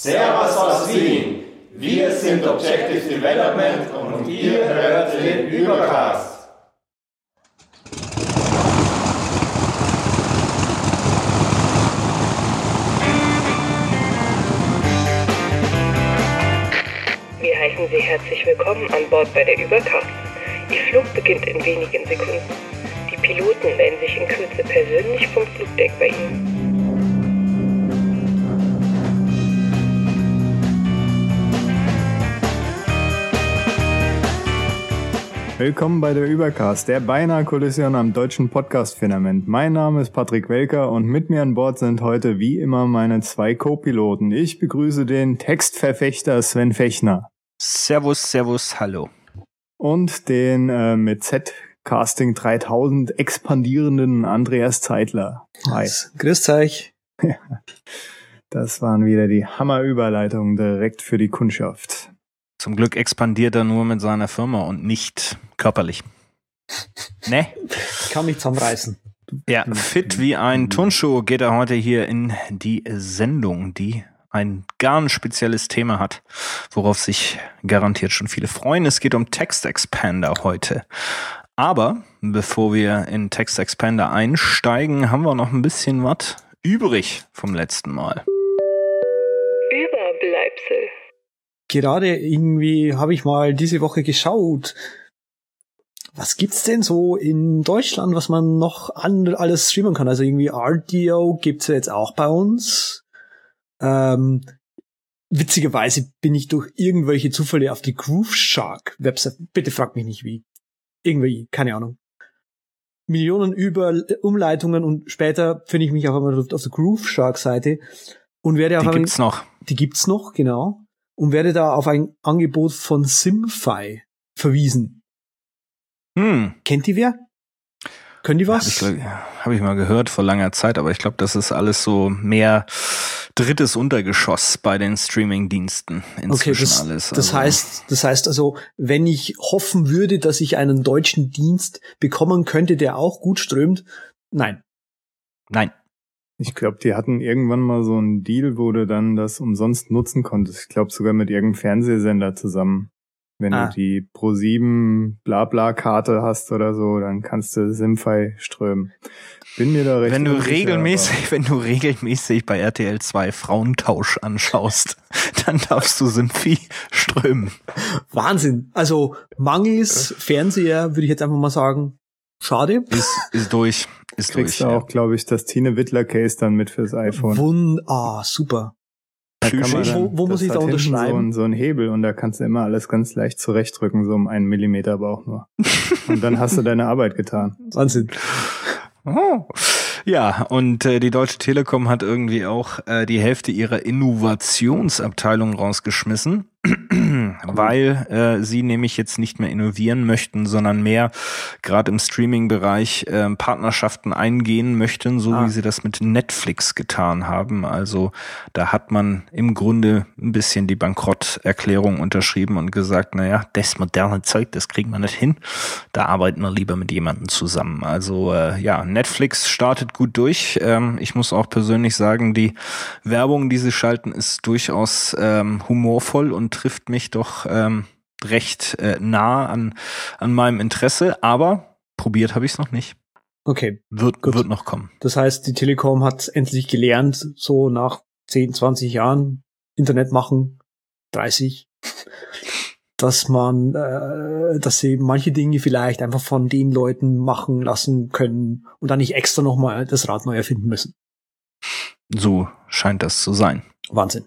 Servus aus Wien. Wir sind Objective Development und ihr hört den Übercast. Wir heißen Sie herzlich willkommen an Bord bei der Übercast. Ihr Flug beginnt in wenigen Sekunden. Die Piloten melden sich in Kürze persönlich vom Flugdeck bei Ihnen. Willkommen bei der Übercast, der beinahe Kollision am deutschen Podcast-Firmament. Mein Name ist Patrick Welker und mit mir an Bord sind heute wie immer meine zwei Co-Piloten. Ich begrüße den Textverfechter Sven Fechner. Servus, servus, hallo. Und den äh, mit Z Casting 3000 expandierenden Andreas Zeitler. Hi. Grüß euch. Das waren wieder die Hammerüberleitungen direkt für die Kundschaft. Zum Glück expandiert er nur mit seiner Firma und nicht körperlich. ne? Ich kann mich zusammenreißen. Ja, fit wie ein Turnschuh geht er heute hier in die Sendung, die ein ganz spezielles Thema hat, worauf sich garantiert schon viele freuen. Es geht um Text Expander heute. Aber bevor wir in Text Expander einsteigen, haben wir noch ein bisschen was übrig vom letzten Mal. Überbleibsel gerade irgendwie habe ich mal diese Woche geschaut. Was gibt's denn so in Deutschland, was man noch an alles streamen kann? Also irgendwie RDO gibt's ja jetzt auch bei uns. Ähm, witzigerweise bin ich durch irgendwelche Zufälle auf die Groove Shark Website. Bitte frag mich nicht wie. Irgendwie, keine Ahnung. Millionen über Umleitungen und später finde ich mich auch einmal auf der Groove Shark Seite und werde auf Die gibt's noch. Die gibt's noch, genau und werde da auf ein Angebot von Simfy verwiesen. Hm. Kennt die wer? Können die was? Habe ich, hab ich mal gehört vor langer Zeit, aber ich glaube, das ist alles so mehr drittes Untergeschoss bei den Streaming-Diensten inzwischen okay, das, alles. Also. Das heißt, das heißt also, wenn ich hoffen würde, dass ich einen deutschen Dienst bekommen könnte, der auch gut strömt, nein. Nein. Ich glaube, die hatten irgendwann mal so einen Deal, wo du dann das umsonst nutzen konntest. Ich glaube sogar mit irgendeinem Fernsehsender zusammen. Wenn ah. du die Pro7 Blabla-Karte hast oder so, dann kannst du Simfy strömen. Bin mir da recht. Wenn du regelmäßig, wenn du regelmäßig bei RTL 2 Frauentausch anschaust, dann darfst du Simfy strömen. Wahnsinn. Also mangels Fernseher würde ich jetzt einfach mal sagen, schade. Ist, ist durch ist Kriegst durch. du auch, ja. glaube ich, das Tine Wittler Case dann mit fürs iPhone. Wund ah, super. Da kann man dann, wo, wo muss ich da unterschreiben? So ein, so ein Hebel und da kannst du immer alles ganz leicht zurechtdrücken, so um einen Millimeter aber auch nur. und dann hast du deine Arbeit getan. Wahnsinn. Oh. Ja, und äh, die Deutsche Telekom hat irgendwie auch äh, die Hälfte ihrer Innovationsabteilung rausgeschmissen weil äh, sie nämlich jetzt nicht mehr innovieren möchten, sondern mehr gerade im Streaming-Bereich äh, Partnerschaften eingehen möchten, so ah. wie sie das mit Netflix getan haben. Also da hat man im Grunde ein bisschen die Bankrotterklärung unterschrieben und gesagt, naja, das moderne Zeug, das kriegen wir nicht hin. Da arbeiten wir lieber mit jemandem zusammen. Also äh, ja, Netflix startet gut durch. Ähm, ich muss auch persönlich sagen, die Werbung, die sie schalten, ist durchaus ähm, humorvoll und trifft mich doch ähm, recht äh, nah an, an meinem Interesse, aber probiert habe ich es noch nicht. Okay. Wird, gut. wird noch kommen. Das heißt, die Telekom hat endlich gelernt, so nach 10, 20 Jahren Internet machen, 30, dass man, äh, dass sie manche Dinge vielleicht einfach von den Leuten machen lassen können und dann nicht extra nochmal das Rad neu erfinden müssen. So scheint das zu sein. Wahnsinn.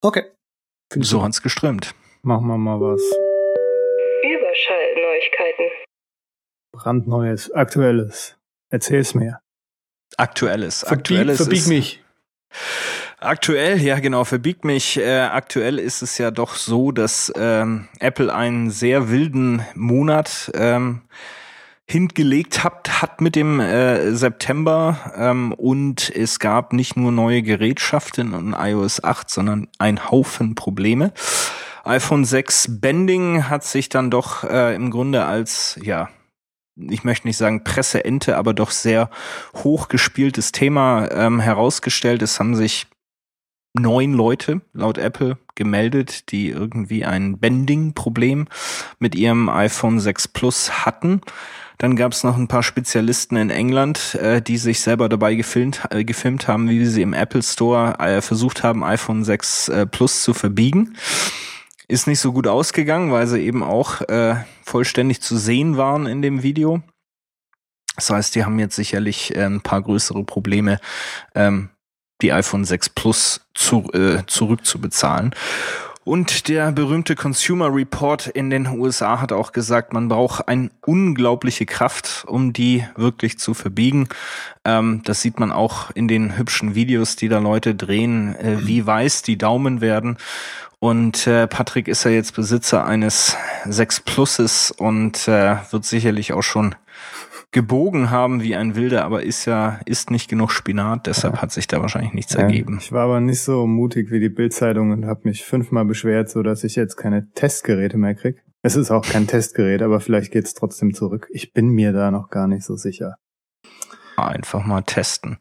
Okay. So hat's geströmt. Machen wir mal was. Überschallneuigkeiten. Brandneues, aktuelles. Erzähl's mir. Aktuelles. Verbieg, aktuelles verbieg ist, mich. Aktuell, ja genau, verbieg mich. Äh, aktuell ist es ja doch so, dass ähm, Apple einen sehr wilden Monat ähm, hingelegt habt, hat mit dem äh, September ähm, und es gab nicht nur neue Gerätschaften und iOS 8, sondern ein Haufen Probleme. iPhone 6 Bending hat sich dann doch äh, im Grunde als, ja, ich möchte nicht sagen Presseente, aber doch sehr hochgespieltes Thema ähm, herausgestellt. Es haben sich neun Leute laut Apple gemeldet, die irgendwie ein Bending-Problem mit ihrem iPhone 6 Plus hatten. Dann gab es noch ein paar Spezialisten in England, äh, die sich selber dabei gefilmt, äh, gefilmt haben, wie sie im Apple Store äh, versucht haben, iPhone 6 äh, Plus zu verbiegen. Ist nicht so gut ausgegangen, weil sie eben auch äh, vollständig zu sehen waren in dem Video. Das heißt, die haben jetzt sicherlich äh, ein paar größere Probleme, ähm, die iPhone 6 Plus zu, äh, zurückzubezahlen. Und der berühmte Consumer Report in den USA hat auch gesagt, man braucht eine unglaubliche Kraft, um die wirklich zu verbiegen. Ähm, das sieht man auch in den hübschen Videos, die da Leute drehen, äh, wie weiß die Daumen werden. Und äh, Patrick ist ja jetzt Besitzer eines 6 Pluses und äh, wird sicherlich auch schon gebogen haben wie ein Wilder, aber ist ja, ist nicht genug Spinat, deshalb hat sich da wahrscheinlich nichts Ja, ergeben. Ich war aber nicht so mutig wie die Bildzeitung und habe mich fünfmal beschwert, so dass ich jetzt keine Testgeräte mehr krieg. Es ist auch kein Testgerät, aber vielleicht geht's trotzdem zurück. Ich bin mir da noch gar nicht so sicher. Einfach mal testen.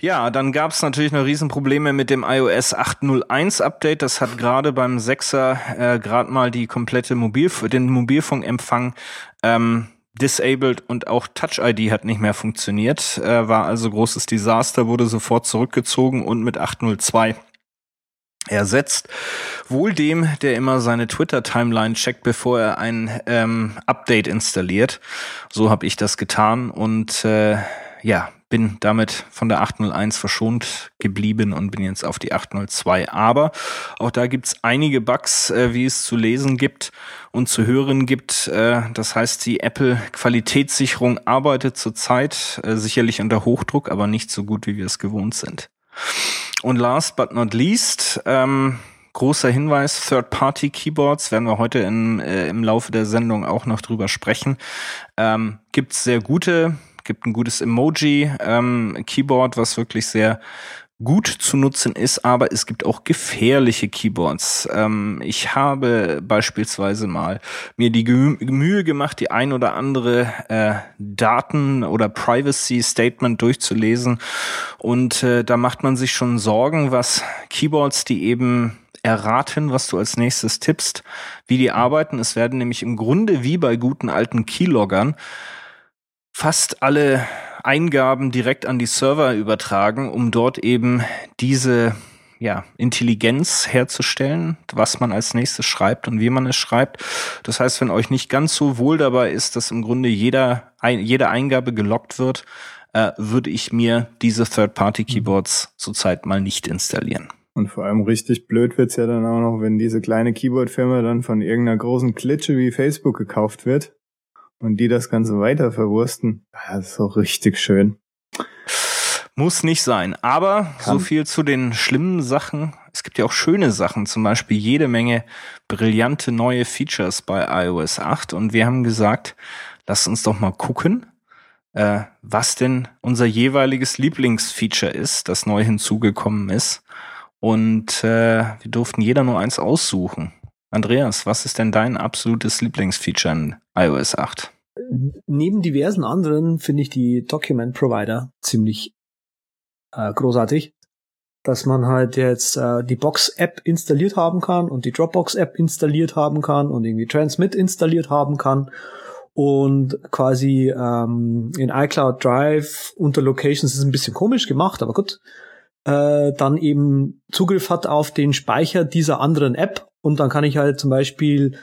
Ja, dann gab es natürlich noch Riesenprobleme mit dem iOS 8.01 Update. Das hat gerade beim 6er äh, gerade mal die komplette Mobil den Mobilfunkempfang ähm, disabled und auch Touch ID hat nicht mehr funktioniert. Äh, war also großes Desaster, wurde sofort zurückgezogen und mit 8.02 ersetzt. Wohl dem, der immer seine Twitter-Timeline checkt, bevor er ein ähm, Update installiert. So habe ich das getan und äh, ja, bin damit von der 801 verschont geblieben und bin jetzt auf die 802. Aber auch da gibt's einige Bugs, äh, wie es zu lesen gibt und zu hören gibt. Äh, das heißt, die Apple Qualitätssicherung arbeitet zurzeit äh, sicherlich unter Hochdruck, aber nicht so gut, wie wir es gewohnt sind. Und last but not least, ähm, großer Hinweis, Third-Party-Keyboards, werden wir heute in, äh, im Laufe der Sendung auch noch drüber sprechen. Ähm, Gibt sehr gute, gibt ein gutes Emoji-Keyboard, was wirklich sehr gut zu nutzen ist, aber es gibt auch gefährliche Keyboards. Ähm, ich habe beispielsweise mal mir die Mühe gemacht, die ein oder andere äh, Daten- oder Privacy-Statement durchzulesen und äh, da macht man sich schon Sorgen, was Keyboards, die eben erraten, was du als nächstes tippst, wie die arbeiten. Es werden nämlich im Grunde wie bei guten alten Keyloggern fast alle Eingaben direkt an die Server übertragen, um dort eben diese ja, Intelligenz herzustellen, was man als nächstes schreibt und wie man es schreibt. Das heißt, wenn euch nicht ganz so wohl dabei ist, dass im Grunde jeder, ein, jede Eingabe gelockt wird, äh, würde ich mir diese Third-Party-Keyboards zurzeit mal nicht installieren. Und vor allem richtig blöd wird's ja dann auch noch, wenn diese kleine Keyboard-Firma dann von irgendeiner großen Klitsche wie Facebook gekauft wird und die das Ganze weiter verwursten. Das ist so richtig schön. Muss nicht sein. Aber Kann. so viel zu den schlimmen Sachen. Es gibt ja auch schöne Sachen, zum Beispiel jede Menge brillante neue Features bei iOS 8. Und wir haben gesagt, lasst uns doch mal gucken, äh, was denn unser jeweiliges Lieblingsfeature ist, das neu hinzugekommen ist. Und äh, wir durften jeder nur eins aussuchen. Andreas, was ist denn dein absolutes Lieblingsfeature in iOS 8? Neben diversen anderen finde ich die Document Provider ziemlich äh, großartig, dass man halt jetzt äh, die Box-App installiert haben kann und die Dropbox-App installiert haben kann und irgendwie Transmit installiert haben kann und quasi ähm, in iCloud Drive unter Locations ist ein bisschen komisch gemacht, aber gut, äh, dann eben Zugriff hat auf den Speicher dieser anderen App und dann kann ich halt zum Beispiel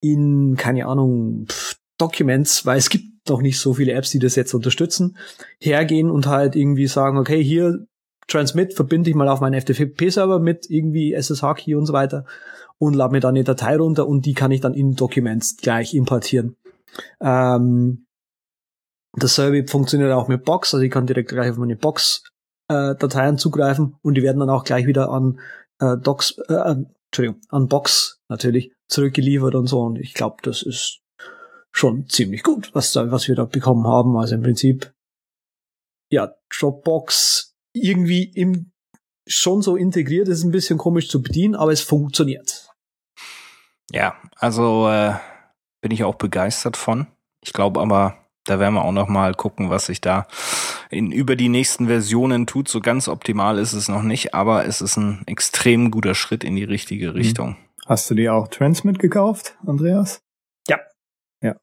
in, keine Ahnung, pff, Documents, weil es gibt noch nicht so viele Apps, die das jetzt unterstützen, hergehen und halt irgendwie sagen, okay, hier Transmit verbinde ich mal auf meinen FTP-Server mit irgendwie SSH-Key und so weiter und lade mir dann eine Datei runter und die kann ich dann in Documents gleich importieren. Ähm, dasselbe funktioniert auch mit Box, also ich kann direkt gleich auf meine Box äh, Dateien zugreifen und die werden dann auch gleich wieder an äh, Docs, äh, Entschuldigung, an Box natürlich zurückgeliefert und so. Und ich glaube, das ist schon ziemlich gut, was, da, was wir da bekommen haben. Also im Prinzip, ja, Dropbox irgendwie im schon so integriert, ist ein bisschen komisch zu bedienen, aber es funktioniert. Ja, also äh, bin ich auch begeistert von. Ich glaube aber, da werden wir auch noch mal gucken, was sich da in, über die nächsten Versionen tut. So ganz optimal ist es noch nicht, aber es ist ein extrem guter Schritt in die richtige mhm. Richtung. Hast du die auch Transmit gekauft, Andreas? Ja. Ja.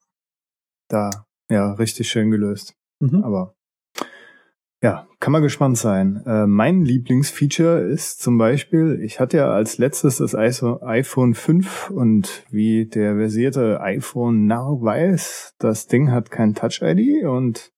Da, ja, richtig schön gelöst. Mhm. Aber ja, kann man gespannt sein. Äh, mein Lieblingsfeature ist zum Beispiel, ich hatte ja als letztes das iPhone 5 und wie der versierte iPhone Now weiß, das Ding hat kein Touch-ID und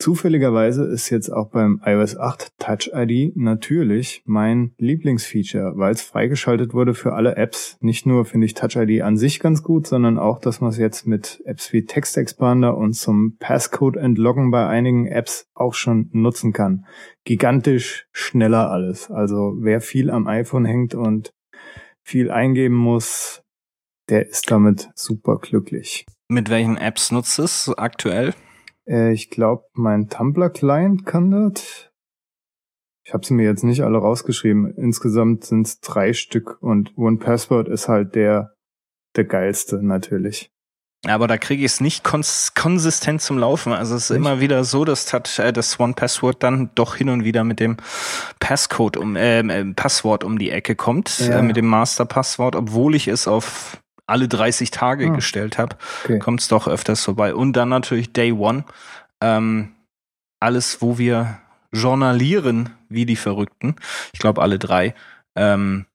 Zufälligerweise ist jetzt auch beim iOS 8 Touch ID natürlich mein Lieblingsfeature, weil es freigeschaltet wurde für alle Apps. Nicht nur finde ich Touch ID an sich ganz gut, sondern auch, dass man es jetzt mit Apps wie Text Expander und zum Passcode entloggen bei einigen Apps auch schon nutzen kann. Gigantisch schneller alles. Also wer viel am iPhone hängt und viel eingeben muss, der ist damit super glücklich. Mit welchen Apps nutzt es aktuell? Äh, ich glaube, mein Tumblr-Client kann das. Ich habe sie mir jetzt nicht alle rausgeschrieben. Insgesamt sind es drei Stück und One Password ist halt der der geilste natürlich. Aber da kriege ich es nicht kons konsistent zum Laufen. Also es ist nicht? immer wieder so, dass äh, das One Password dann doch hin und wieder mit dem Passcode um äh, äh Passwort um die Ecke kommt, ja. äh, mit dem Master Passwort, obwohl ich es auf alle 30 Tage ah, gestellt habe, okay. kommt es doch öfters vorbei. Und dann natürlich Day One. Ähm, alles, wo wir journalieren wie die Verrückten. Ich glaube, alle drei. Ähm,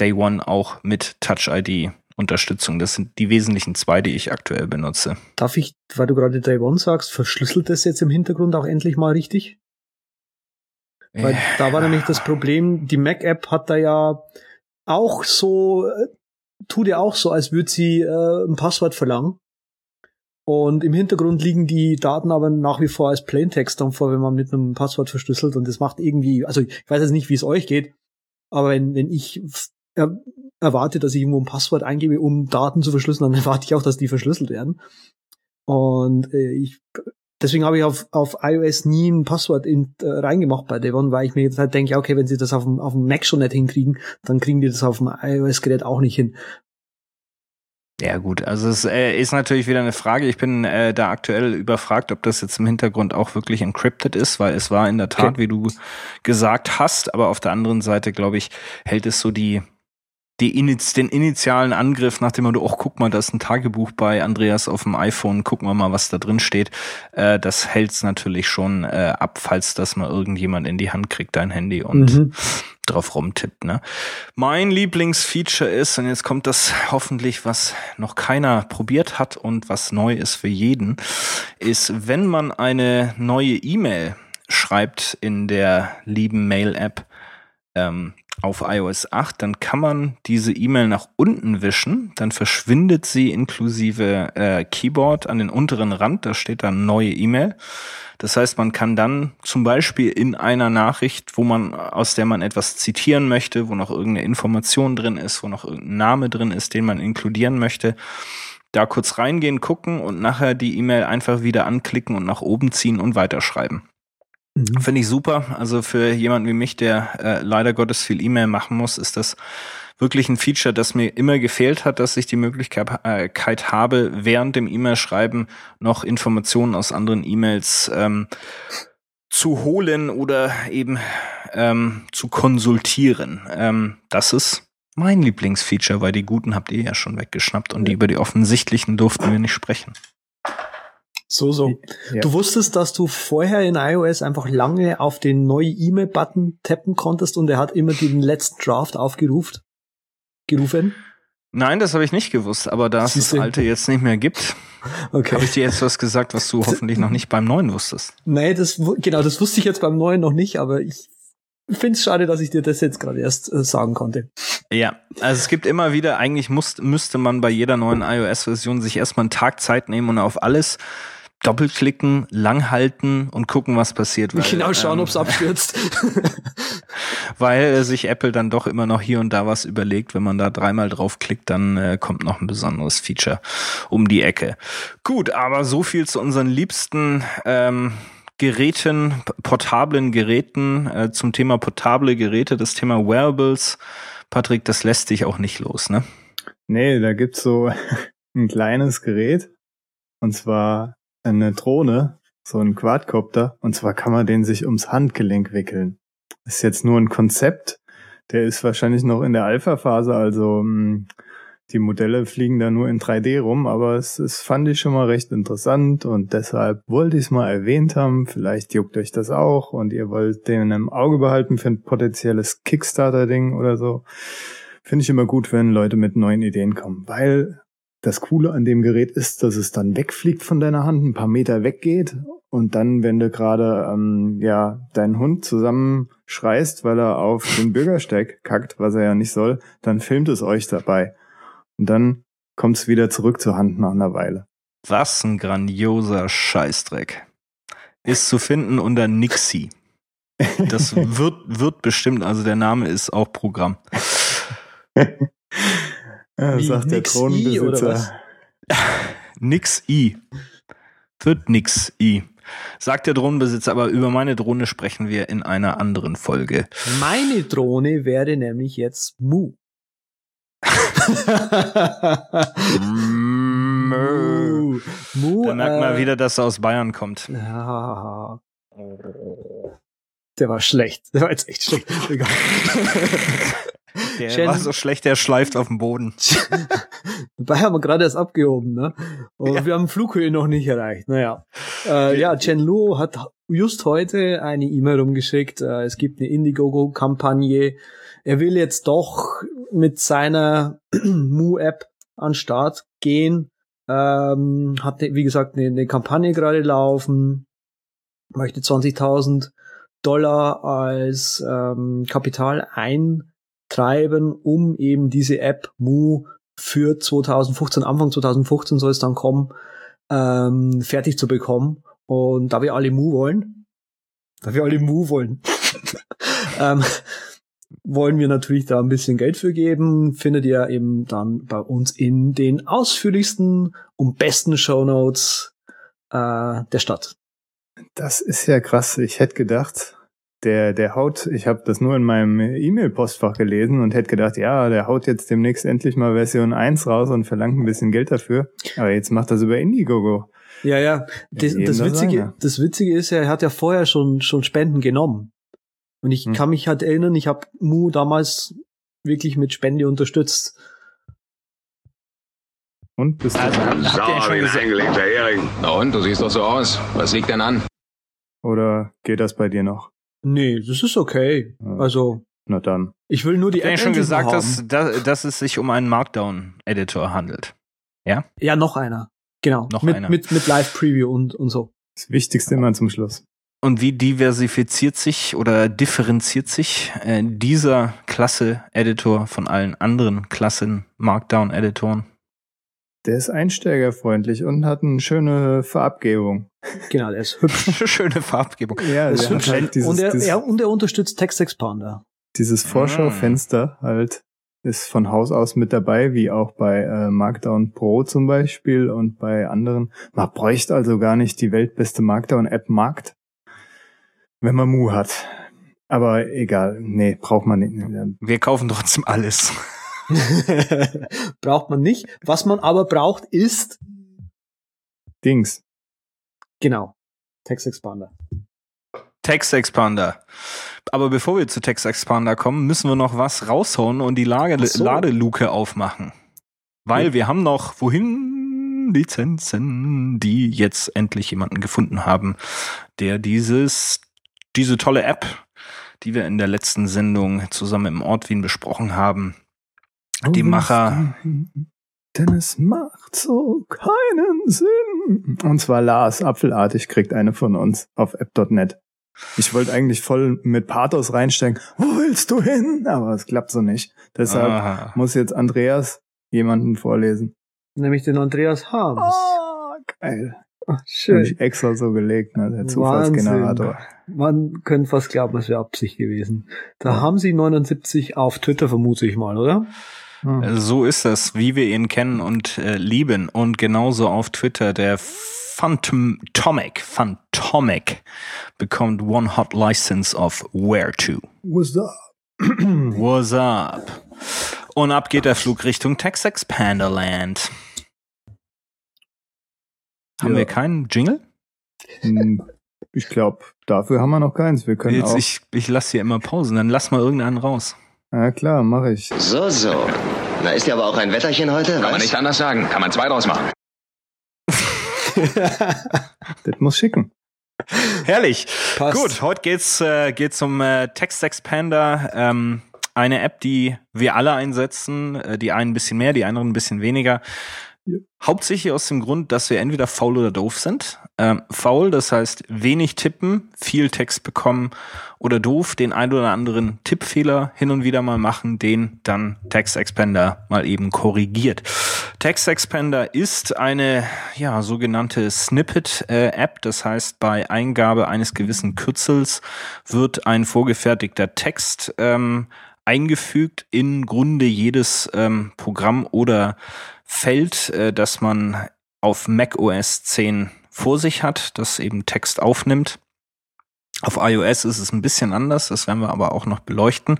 Day One auch mit Touch ID. Unterstützung. Das sind die wesentlichen zwei, die ich aktuell benutze. Darf ich, weil du gerade Day One sagst, verschlüsselt das jetzt im Hintergrund auch endlich mal richtig? Weil ja. da war nämlich das Problem, die Mac-App hat da ja auch so äh, tut ja auch so, als würde sie äh, ein Passwort verlangen. Und im Hintergrund liegen die Daten aber nach wie vor als Plaintext dann vor, wenn man mit einem Passwort verschlüsselt. Und das macht irgendwie, also ich weiß jetzt nicht, wie es euch geht, aber wenn, wenn ich äh, erwarte, dass ich irgendwo ein Passwort eingebe, um Daten zu verschlüsseln, dann erwarte ich auch, dass die verschlüsselt werden. Und äh, ich deswegen habe ich auf, auf iOS nie ein Passwort in, äh, reingemacht bei Devon, weil ich mir jetzt halt denke, okay, wenn sie das auf dem, auf dem Mac schon nicht hinkriegen, dann kriegen die das auf dem iOS-Gerät auch nicht hin. Ja gut, also es äh, ist natürlich wieder eine Frage. Ich bin äh, da aktuell überfragt, ob das jetzt im Hintergrund auch wirklich encrypted ist, weil es war in der Tat, okay. wie du gesagt hast, aber auf der anderen Seite, glaube ich, hält es so die die Iniz, den initialen Angriff nach dem Motto, oh, guck mal, da ist ein Tagebuch bei Andreas auf dem iPhone, gucken wir mal, was da drin steht. Äh, das hält's natürlich schon äh, ab, falls das mal irgendjemand in die Hand kriegt, dein Handy und mhm. drauf rumtippt. Ne? Mein Lieblingsfeature ist, und jetzt kommt das hoffentlich, was noch keiner probiert hat und was neu ist für jeden, ist, wenn man eine neue E-Mail schreibt in der lieben Mail-App, ähm, auf iOS 8, dann kann man diese E-Mail nach unten wischen, dann verschwindet sie inklusive äh, Keyboard an den unteren Rand, da steht dann neue E-Mail. Das heißt, man kann dann zum Beispiel in einer Nachricht, wo man, aus der man etwas zitieren möchte, wo noch irgendeine Information drin ist, wo noch irgendein Name drin ist, den man inkludieren möchte, da kurz reingehen, gucken und nachher die E-Mail einfach wieder anklicken und nach oben ziehen und weiterschreiben. Mhm. Finde ich super. Also für jemanden wie mich, der äh, leider Gottes viel E-Mail machen muss, ist das wirklich ein Feature, das mir immer gefehlt hat, dass ich die Möglichkeit äh, habe, während dem E-Mail-Schreiben noch Informationen aus anderen E-Mails ähm, zu holen oder eben ähm, zu konsultieren. Ähm, das ist mein Lieblingsfeature, weil die guten habt ihr ja schon weggeschnappt und die über die offensichtlichen durften wir nicht sprechen. So, so. Ja. Du wusstest, dass du vorher in iOS einfach lange auf den neue E-Mail-Button tappen konntest und er hat immer den letzten Draft aufgerufen? Gerufen? Nein, das habe ich nicht gewusst, aber da es das alte jetzt nicht mehr gibt, okay. habe ich dir jetzt was gesagt, was du hoffentlich noch nicht beim neuen wusstest. Nee, das genau, das wusste ich jetzt beim neuen noch nicht, aber ich finde es schade, dass ich dir das jetzt gerade erst äh, sagen konnte. Ja, also es gibt immer wieder, eigentlich muss, müsste man bei jeder neuen iOS-Version sich erstmal einen Tag Zeit nehmen und auf alles doppelklicken, langhalten und gucken, was passiert. Weil, genau schauen, ähm, ob es abstürzt. weil sich Apple dann doch immer noch hier und da was überlegt. Wenn man da dreimal draufklickt, dann äh, kommt noch ein besonderes Feature um die Ecke. Gut, aber so viel zu unseren liebsten ähm, Geräten, portablen Geräten, äh, zum Thema portable Geräte, das Thema Wearables. Patrick, das lässt sich auch nicht los, ne? Nee, da gibt's so ein kleines Gerät. Und zwar eine Drohne, so ein Quadcopter. Und zwar kann man den sich ums Handgelenk wickeln. Ist jetzt nur ein Konzept. Der ist wahrscheinlich noch in der Alpha-Phase, also mh, hm, die Modelle fliegen da nur in 3D rum, aber es, es fand ich schon mal recht interessant und deshalb wollte ich es mal erwähnt haben. Vielleicht juckt euch das auch und ihr wollt den im Auge behalten für ein potenzielles Kickstarter-Ding oder so. Finde ich immer gut, wenn Leute mit neuen Ideen kommen, weil das Coole an dem Gerät ist, dass es dann wegfliegt von deiner Hand, ein paar Meter weggeht und dann, wenn du gerade ähm, ja deinen Hund zusammenschreist, weil er auf den Bürgersteig kackt, was er ja nicht soll, dann filmt es euch dabei. Und dann kommt es wieder zurück zur Hand nach einer Weile. Was ein grandioser Scheißdreck. Ist zu finden unter Nixie. Das wird, wird bestimmt, also der Name ist auch Programm. ja, Wie, sagt der Thronbesitzer. Nix I. Wird nix I. Sagt der Drohnenbesitzer, aber über meine Drohne sprechen wir in einer anderen Folge. Meine Drohne wäre nämlich jetzt Mu. Mu. Mu. Da merkt man äh, wieder, dass er aus Bayern kommt. Ja. Der war schlecht. Der war jetzt echt schlecht. Der Chen war so schlecht, der schleift auf dem Boden. Dabei haben wir gerade erst abgehoben, ne? Und ja. wir haben Flughöhe noch nicht erreicht. Naja. Äh, ja, Chen Lu hat just heute eine E-Mail rumgeschickt. Äh, es gibt eine Indiegogo-Kampagne. Er will jetzt doch mit seiner Mu-App an Start gehen. Ähm, hat, wie gesagt, eine, eine Kampagne gerade laufen. Möchte 20.000 Dollar als ähm, Kapital eintreiben, um eben diese App Mu für 2015, Anfang 2015 soll es dann kommen, ähm, fertig zu bekommen. Und da wir alle Mu wollen, da wir alle Mu wollen, ähm, wollen wir natürlich da ein bisschen Geld für geben. Findet ihr eben dann bei uns in den ausführlichsten und besten Shownotes äh, der Stadt. Das ist ja krass. Ich hätte gedacht, der, der haut, ich habe das nur in meinem E-Mail-Postfach gelesen und hätte gedacht, ja, der haut jetzt demnächst endlich mal Version 1 raus und verlangt ein bisschen Geld dafür. Aber jetzt macht das über Indiegogo. Ja, ja. Das, das, Witzige, das Witzige ist ja, er hat ja vorher schon, schon Spenden genommen. Und ich hm. kann mich halt erinnern, ich habe Mu damals wirklich mit Spende unterstützt. Und bist du also, habt ihr schon eingelegter Hering. Na und, du siehst doch so aus. Was liegt denn an? Oder geht das bei dir noch? Nee, das ist okay. Also. Na dann. Ich will nur die App ja schon gesagt, dass, dass, dass es sich um einen Markdown-Editor handelt. Ja? Ja, noch einer. Genau. Noch mit, einer. Mit, mit Live-Preview und, und so. Das Wichtigste immer zum Schluss. Und wie diversifiziert sich oder differenziert sich äh, dieser Klasse-Editor von allen anderen Klassen-Markdown-Editoren? Der ist einsteigerfreundlich und hat eine schöne Farbgebung. Genau, der ist hübsch. schöne Farbgebung. Ja, ist hübsch. Halt dieses, und, er, dieses, er, und er unterstützt Text Expander. Dieses Vorschaufenster mm. halt ist von Haus aus mit dabei, wie auch bei äh, Markdown Pro zum Beispiel und bei anderen. Man bräuchte also gar nicht die weltbeste Markdown-App Markt, wenn man Mu hat. Aber egal, nee, braucht man nicht. Wir kaufen trotzdem alles. braucht man nicht. Was man aber braucht, ist Dings. Genau. Text Expander. Text Expander. Aber bevor wir zu Text Expander kommen, müssen wir noch was raushauen und die Lage so. Ladeluke aufmachen. Weil ja. wir haben noch wohin Lizenzen, die jetzt endlich jemanden gefunden haben, der dieses diese tolle App, die wir in der letzten Sendung zusammen im Ort Wien besprochen haben, oh, die Macher. Denn es macht so keinen Sinn. Und zwar Lars Apfelartig kriegt eine von uns auf app.net. Ich wollte eigentlich voll mit Pathos reinstecken. Wo willst du hin? Aber es klappt so nicht. Deshalb Aha. muss jetzt Andreas jemanden vorlesen. Nämlich den Andreas Harms. Oh, geil. Ach, schön. Hab ich extra so gelegt, ne? Der Zufallsgenerator. Man könnte fast glauben, es wäre Absicht gewesen. Da haben sie 79 auf Twitter, vermute ich mal, oder? Hm. So ist das, wie wir ihn kennen und äh, lieben. Und genauso auf Twitter der Phantomic, Phantomic bekommt One Hot License of Where To. What's up? What's up? Und ab geht der Flug Richtung Tex Expanderland. Haben ja. wir keinen Jingle? Hm, Ich glaube, dafür haben wir noch keins. Wir können Jetzt, auch. ich, ich lasse hier immer Pausen, dann lass mal irgendeinen raus. Ja klar, mache ich. So, so. Na, ist ja aber auch ein Wetterchen heute, Kann man was? nicht anders sagen. Kann man zwei draus machen. Das muss schicken. Herrlich. Passt. Gut, heute geht's äh, geht's um äh, Text Expander, ähm, eine App, die wir alle einsetzen, äh, die einen ein bisschen mehr, die anderen ein bisschen weniger. Hauptsächlich aus dem Grund, dass wir entweder faul oder doof sind. Ähm, faul, das heißt wenig tippen, viel Text bekommen oder doof, den ein oder anderen Tippfehler hin und wieder mal machen, den dann Text Expander mal eben korrigiert. Text Expander ist eine ja, sogenannte Snippet-App. Das heißt, bei Eingabe eines gewissen Kürzels wird ein vorgefertigter Text ähm, eingefügt in Grunde jedes ähm, Programm oder Feld, äh, das man auf Mac OS 10 vor sich hat, das eben Text aufnimmt. Auf iOS ist es ein bisschen anders, das werden wir aber auch noch beleuchten.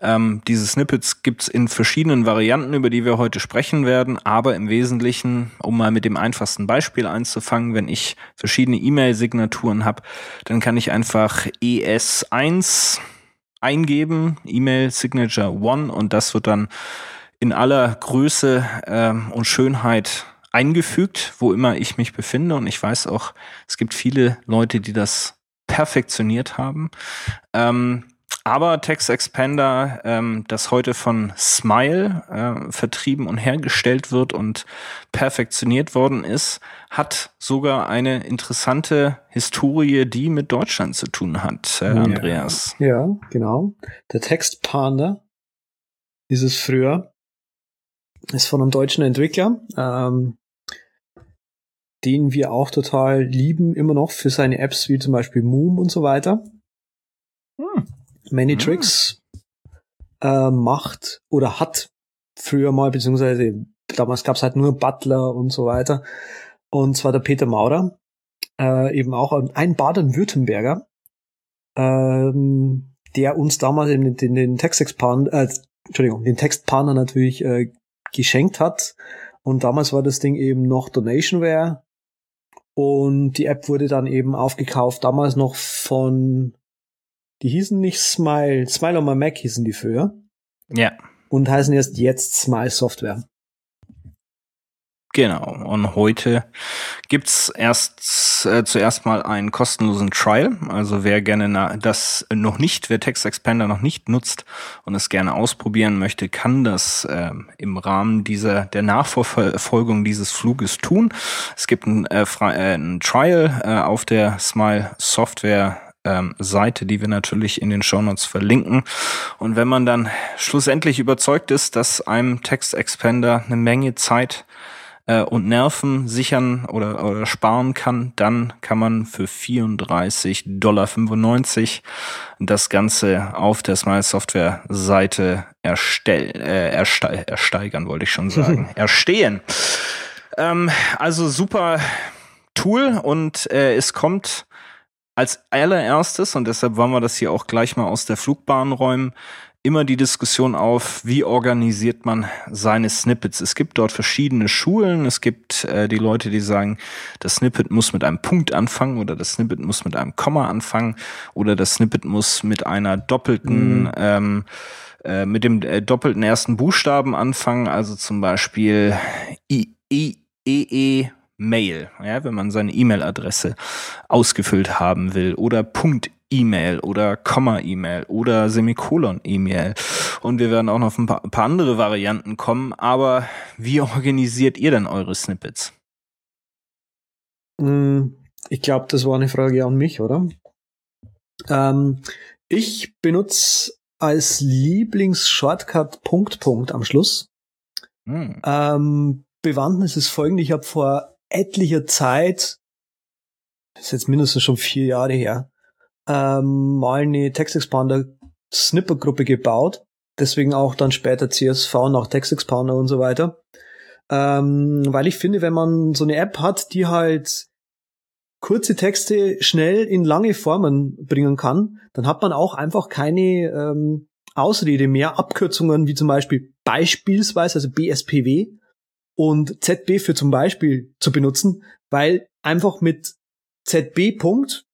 Ähm, diese Snippets gibt's in verschiedenen Varianten, über die wir heute sprechen werden, aber im Wesentlichen, um mal mit dem einfachsten Beispiel einzufangen, wenn ich verschiedene E-Mail-Signaturen habe, dann kann ich einfach ES1 eingeben, E-Mail Signature One, und das wird dann in aller Größe ähm, und Schönheit eingefügt, wo immer ich mich befinde. Und ich weiß auch, es gibt viele Leute, die das perfektioniert haben. Ähm, aber Text Expander, ähm, das heute von Smile äh, vertrieben und hergestellt wird und perfektioniert worden ist, hat sogar eine interessante Historie, die mit Deutschland zu tun hat, äh, Ja. Andreas. Ja, genau. Der Textpanda ist es früher. Ist von einem deutschen Entwickler, ähm, den wir auch total lieben, immer noch für seine Apps wie zum Beispiel Moom und so weiter. Many Hm. Tricks äh, macht oder hat früher mal, beziehungsweise damals gab es halt nur Butler und so weiter. Und zwar der Peter Maurer, äh, eben auch ein- Baden-Württemberger, ähm, der uns damals den, den, den Textexpander, äh, Entschuldigung, den Textpander natürlich äh, geschenkt hat. Und damals war das Ding eben noch Donationware. Und die App wurde dann eben aufgekauft, damals noch von, die hießen nicht Smile, Smile on my Mac hießen die früher. Ja. Und heißen erst jetzt Smile Software. Genau. Und heute gibt's erst äh, zuerst mal einen kostenlosen Trial. Also wer gerne das noch nicht, wer Text Expander noch nicht nutzt und es gerne ausprobieren möchte, kann das ähm, im Rahmen dieser der Nachverfolgung dieses Fluges tun. Es gibt ein, äh, äh, ein Trial äh, auf der Smile Software ähm, Seite, die wir natürlich in den Shownotes verlinken. Und wenn man dann schlussendlich überzeugt ist, dass einem Text Expander eine Menge Zeit äh, und Nerven sichern oder, oder sparen kann, dann kann man für 34,95 Dollar das Ganze auf der Smile Software Seite erstell, äh, erste ersteigern, wollte ich schon sagen, erstehen. Ähm, also super Tool und äh, es kommt als allererstes, und deshalb wollen wir das hier auch gleich mal aus der Flugbahn räumen, immer die Diskussion auf, wie organisiert man seine Snippets. Es gibt dort verschiedene Schulen. Es gibt äh, die Leute, die sagen, das Snippet muss mit einem Punkt anfangen oder das Snippet muss mit einem Komma anfangen oder das Snippet muss mit einer doppelten Mhm. ähm, äh, mit dem äh, doppelten ersten Buchstaben anfangen, also zum Beispiel I, I, E, E, Mail, ja, wenn man seine E-Mail-Adresse ausgefüllt haben will oder Punkt E-Mail oder Komma-E-Mail oder Semikolon-E-Mail. Und wir werden auch noch auf ein paar, ein paar andere Varianten kommen. Aber wie organisiert ihr denn eure Snippets? Mm, Ich glaube, das war eine Frage an mich, oder? Ähm, ich benutze als Lieblings-Shortcut Punkt Punkt am Schluss. Hm. Ähm, Bewandtnis ist folgende. Ich habe vor etlicher Zeit, das ist jetzt mindestens schon vier Jahre her, ähm, mal eine Text Expander Snipper Gruppe gebaut. Deswegen auch dann später CSV nach Text Expander und so weiter. Ähm, weil ich finde, wenn man so eine App hat, die halt kurze Texte schnell in lange Formen bringen kann, dann hat man auch einfach keine ähm, Ausrede mehr, Abkürzungen wie zum Beispiel beispielsweise, also BSPW und ZB für zum Beispiel zu benutzen, weil einfach mit ZB Punkt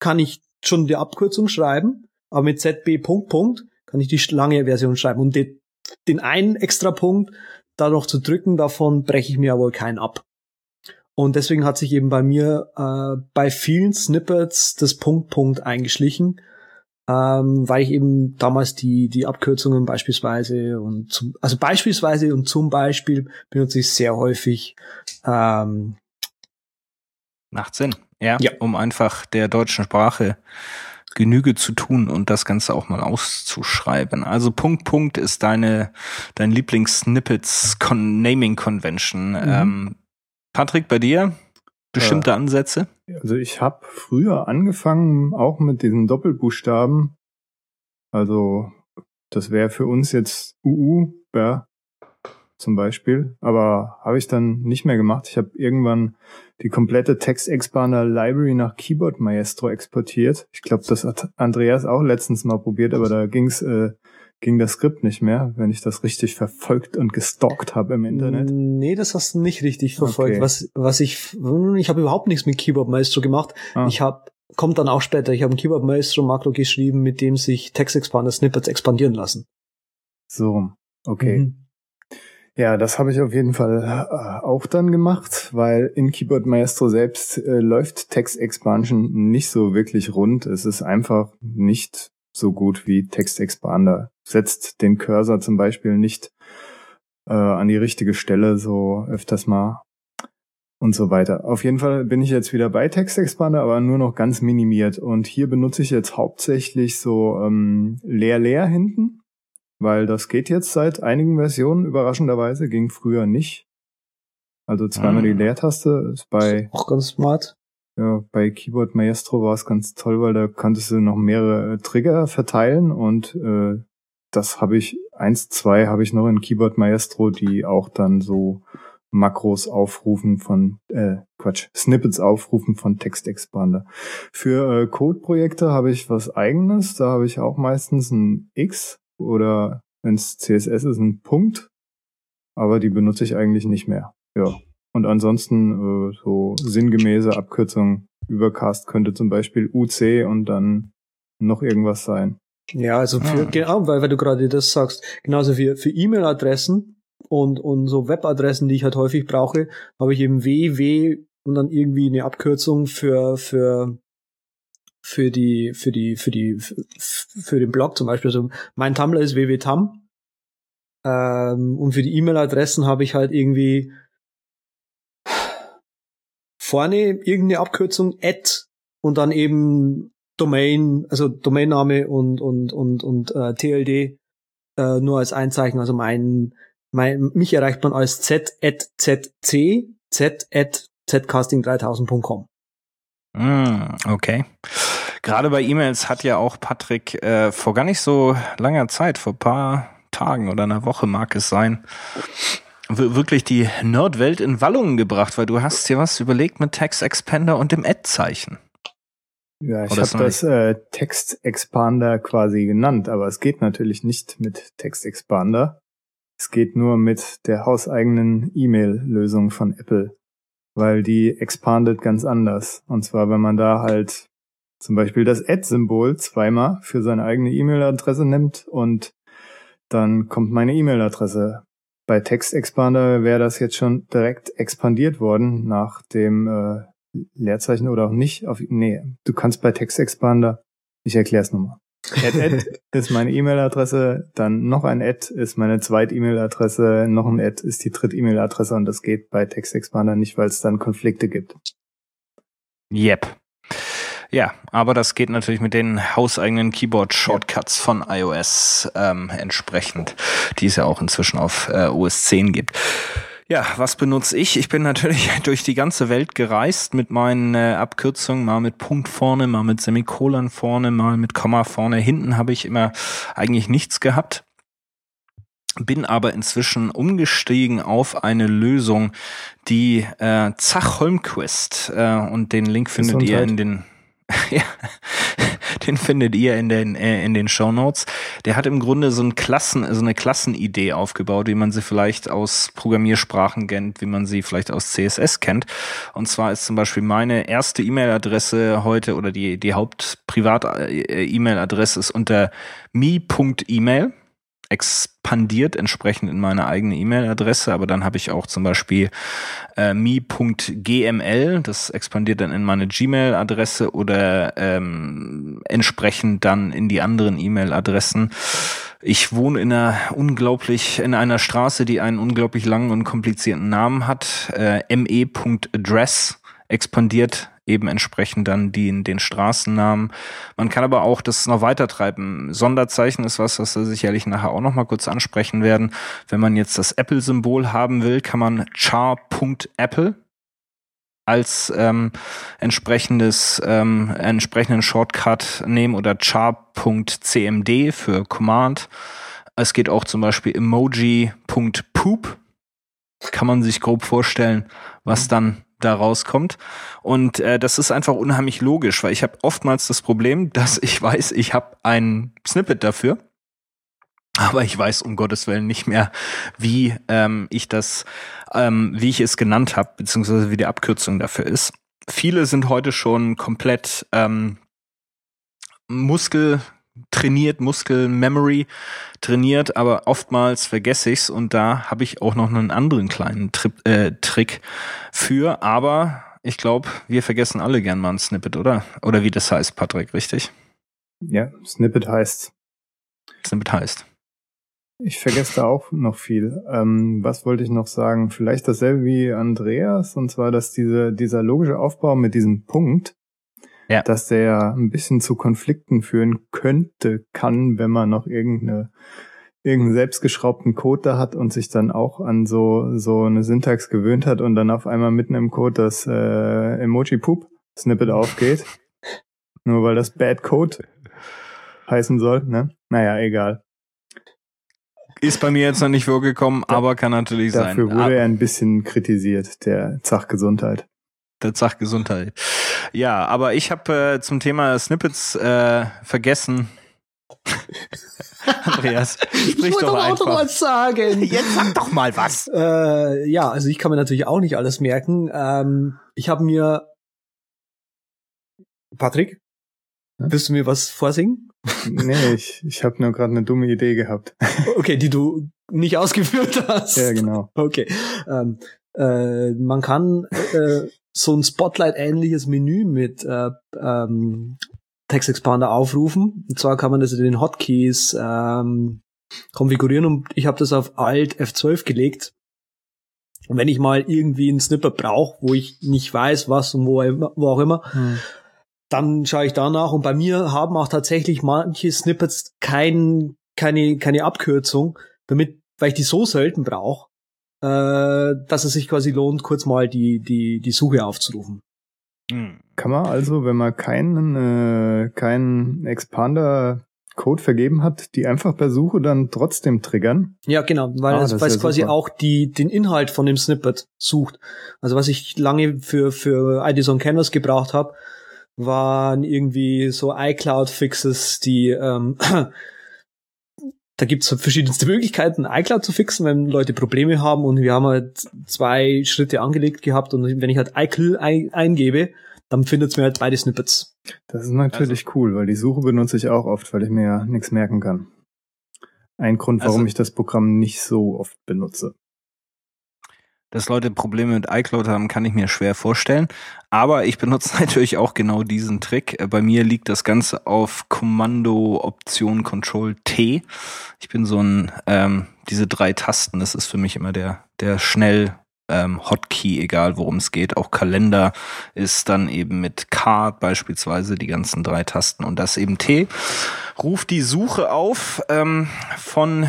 kann ich schon die Abkürzung schreiben, aber mit ZB Punkt Punkt kann ich die lange Version schreiben und den, den einen extra Punkt da noch zu drücken, davon breche ich mir aber keinen ab. Und deswegen hat sich eben bei mir äh, bei vielen Snippets das Punkt Punkt eingeschlichen, ähm, weil ich eben damals die die Abkürzungen beispielsweise und zum, also beispielsweise und zum Beispiel benutze ich sehr häufig ähm, Macht Sinn, ja, ja, um einfach der deutschen Sprache Genüge zu tun und das Ganze auch mal auszuschreiben. Also Punkt, Punkt ist deine, dein Lieblings-Snippets Con Naming Convention. Mhm. Ähm, Patrick, bei dir bestimmte äh, Ansätze? Also ich habe früher angefangen, auch mit diesen Doppelbuchstaben. Also das wäre für uns jetzt UU, ja, zum Beispiel. Aber habe ich dann nicht mehr gemacht. Ich habe irgendwann die komplette Text-Expander Library nach Keyboard Maestro exportiert. Ich glaube, das hat Andreas auch letztens mal probiert, aber da ging's äh, ging das Skript nicht mehr, wenn ich das richtig verfolgt und gestalkt habe im Internet. Nee, das hast du nicht richtig verfolgt. Okay. Was was ich ich habe überhaupt nichts mit Keyboard Maestro gemacht. Ah. Ich habe kommt dann auch später, ich habe ein Keyboard Maestro Makro geschrieben, mit dem sich Text Expander Snippets expandieren lassen. So, okay. Mhm. Ja, das habe ich auf jeden Fall äh, auch dann gemacht, weil in Keyboard Maestro selbst äh, läuft Text Expansion nicht so wirklich rund. Es ist einfach nicht so gut wie Text Expander. Setzt den Cursor zum Beispiel nicht äh, an die richtige Stelle so öfters mal und so weiter. Auf jeden Fall bin ich jetzt wieder bei Text Expander, aber nur noch ganz minimiert. Und hier benutze ich jetzt hauptsächlich so ähm, leer leer hinten weil das geht jetzt seit einigen Versionen, überraschenderweise, ging früher nicht. Also zweimal ah. die Leertaste ist bei. Auch ganz smart. Ja, bei Keyboard Maestro war es ganz toll, weil da konntest du noch mehrere äh, Trigger verteilen und äh, das habe ich, eins, zwei habe ich noch in Keyboard Maestro, die auch dann so Makros aufrufen von, äh, Quatsch, Snippets aufrufen von Text Expander. Für äh, Code-Projekte habe ich was eigenes, da habe ich auch meistens ein X oder wenn es CSS ist, ein Punkt, aber die benutze ich eigentlich nicht mehr. Ja. Und ansonsten äh, so sinngemäße Abkürzung Übercast könnte zum Beispiel UC und dann noch irgendwas sein. Ja, also für, ah. genau, weil, weil du gerade das sagst, genauso für, für E-Mail-Adressen und, und so Webadressen, die ich halt häufig brauche, habe ich eben www und dann irgendwie eine Abkürzung für, für für die, für die, für die, für den Blog zum Beispiel. Also mein Tumblr ist www.tum. Ähm, und für die E-Mail-Adressen habe ich halt irgendwie vorne irgendeine Abkürzung at und dann eben Domain, also Domainname und und und und äh, TLD äh, nur als Einzeichen. Also mein, mein mich erreicht man als z at zc z at zcasting3000.com. Mm, okay. Gerade bei E-Mails hat ja auch Patrick äh, vor gar nicht so langer Zeit, vor paar Tagen oder einer Woche mag es sein, wirklich die Nerdwelt in Wallungen gebracht, weil du hast dir was überlegt mit Text Expander und dem Ad-Zeichen. Ja, ich habe das äh, Text Expander quasi genannt, aber es geht natürlich nicht mit Text Expander. Es geht nur mit der hauseigenen E-Mail-Lösung von Apple, weil die expandet ganz anders. Und zwar, wenn man da halt zum Beispiel das Ad-Symbol zweimal für seine eigene E-Mail-Adresse nimmt und dann kommt meine E-Mail-Adresse. Bei Text Expander wäre das jetzt schon direkt expandiert worden nach dem äh, Leerzeichen oder auch nicht. Auf, nee, du kannst bei Text Expander, ich erkläre es nochmal. Ad, ist meine E-Mail-Adresse, dann noch ein Ad ist meine zweite E-Mail-Adresse, noch ein Ad ist die dritte E-Mail-Adresse und das geht bei Text Expander nicht, weil es dann Konflikte gibt. Yep. Ja, aber das geht natürlich mit den hauseigenen Keyboard-Shortcuts von iOS ähm, entsprechend, die es ja auch inzwischen auf äh, OS 10 gibt. Ja, was benutze ich? Ich bin natürlich durch die ganze Welt gereist mit meinen äh, Abkürzungen, mal mit Punkt vorne, mal mit Semikolon vorne, mal mit Komma vorne. Hinten habe ich immer eigentlich nichts gehabt. Bin aber inzwischen umgestiegen auf eine Lösung, die äh, Zach Holmquist äh, und den Link findet ihr in den ja. den findet ihr in den äh, in den Show Notes. Der hat im Grunde so ein Klassen, so eine Klassenidee aufgebaut, wie man sie vielleicht aus Programmiersprachen kennt, wie man sie vielleicht aus CSS kennt. Und zwar ist zum Beispiel meine erste E-Mail-Adresse heute oder die die Haupt-Privat-E-Mail-Adresse ist unter me.email expandiert entsprechend in meine eigene E-Mail-Adresse, aber dann habe ich auch zum Beispiel äh, me.gml, das expandiert dann in meine Gmail-Adresse oder ähm, entsprechend dann in die anderen E-Mail-Adressen. Ich wohne in einer unglaublich, in einer Straße, die einen unglaublich langen und komplizierten Namen hat, äh, me.address expandiert eben entsprechend dann die in den Straßennamen. Man kann aber auch das noch weiter treiben. Sonderzeichen ist was, was wir sicherlich nachher auch noch mal kurz ansprechen werden. Wenn man jetzt das Apple-Symbol haben will, kann man char.apple als ähm, entsprechendes ähm, entsprechenden Shortcut nehmen oder char.cmd für Command. Es geht auch zum Beispiel emoji.poop. Kann man sich grob vorstellen, was mhm. dann da rauskommt. Und äh, das ist einfach unheimlich logisch, weil ich habe oftmals das Problem, dass ich weiß, ich habe ein Snippet dafür. Aber ich weiß um Gottes Willen nicht mehr, wie ähm, ich das, ähm, wie ich es genannt habe, beziehungsweise wie die Abkürzung dafür ist. Viele sind heute schon komplett ähm, Muskel trainiert, Muskel-Memory trainiert, aber oftmals vergesse ich's und da habe ich auch noch einen anderen kleinen Tri äh, Trick für, aber ich glaube, wir vergessen alle gern mal ein Snippet, oder? Oder wie das heißt, Patrick, richtig? Ja, Snippet heißt. Snippet heißt. Ich vergesse da auch noch viel. Ähm, was wollte ich noch sagen? Vielleicht dasselbe wie Andreas, und zwar, dass diese, dieser logische Aufbau mit diesem Punkt, ja. dass der ein bisschen zu Konflikten führen könnte, kann, wenn man noch irgendeine irgendeinen selbstgeschraubten Code da hat und sich dann auch an so so eine Syntax gewöhnt hat und dann auf einmal mitten im Code das äh, Emoji Poop Snippet aufgeht, nur weil das Bad Code heißen soll, ne? Naja, egal. Ist bei mir jetzt noch nicht vorgekommen, aber kann natürlich Dafür sein. Dafür wurde aber er ein bisschen kritisiert, der Zach Gesundheit der Zach Gesundheit. Ja, aber ich habe äh, zum Thema Snippets äh, vergessen. Andreas, sprich ich doch einfach. Auch noch was sagen. Jetzt sag doch mal was. Äh, ja, also ich kann mir natürlich auch nicht alles merken. Ähm, ich habe mir Patrick, hm? willst du mir was vorsingen? nee, ich, ich habe nur gerade eine dumme Idee gehabt. okay, die du nicht ausgeführt hast. Ja, genau. Okay. Ähm, äh, man kann äh, so ein Spotlight-ähnliches Menü mit äh, ähm, Text Expander aufrufen. Und zwar kann man das in den Hotkeys ähm, konfigurieren und ich habe das auf Alt F12 gelegt. Und wenn ich mal irgendwie ein Snippet brauche, wo ich nicht weiß, was und wo, wo auch immer, hm. dann schaue ich danach und bei mir haben auch tatsächlich manche Snippets kein, keine, keine Abkürzung, damit, weil ich die so selten brauche, äh, dass es sich quasi lohnt, kurz mal die, die, die Suche aufzurufen. Hm. Kann man also, wenn man keinen, äh, keinen Expander Code vergeben hat, die einfach per Suche dann trotzdem triggern? Ja, genau, weil ah, es, weil es quasi super. auch die, den Inhalt von dem Snippet sucht. Also was ich lange für, für IDs on Canvas gebraucht habe, waren irgendwie so iCloud-Fixes, die ähm, da gibt's halt verschiedenste Möglichkeiten, iCloud zu fixen, wenn Leute Probleme haben und wir haben halt zwei Schritte angelegt gehabt und wenn ich halt iCloud ein eingebe, dann findet's mir halt beide Snippets. Das ist natürlich also, cool, weil die Suche benutze ich auch oft, weil ich mir ja nichts merken kann. Ein Grund, warum also, ich das Programm nicht so oft benutze. Dass Leute Probleme mit iCloud haben, kann ich mir schwer vorstellen. Aber ich benutze natürlich auch genau diesen Trick. Bei mir liegt das Ganze auf Kommando Option Control T. Ich bin so ein, ähm, diese drei Tasten, das ist für mich immer der, der schnell ähm, Hotkey, egal worum es geht. Auch Kalender ist dann eben mit K beispielsweise die ganzen drei Tasten und das eben T. Ruft die Suche auf ähm, von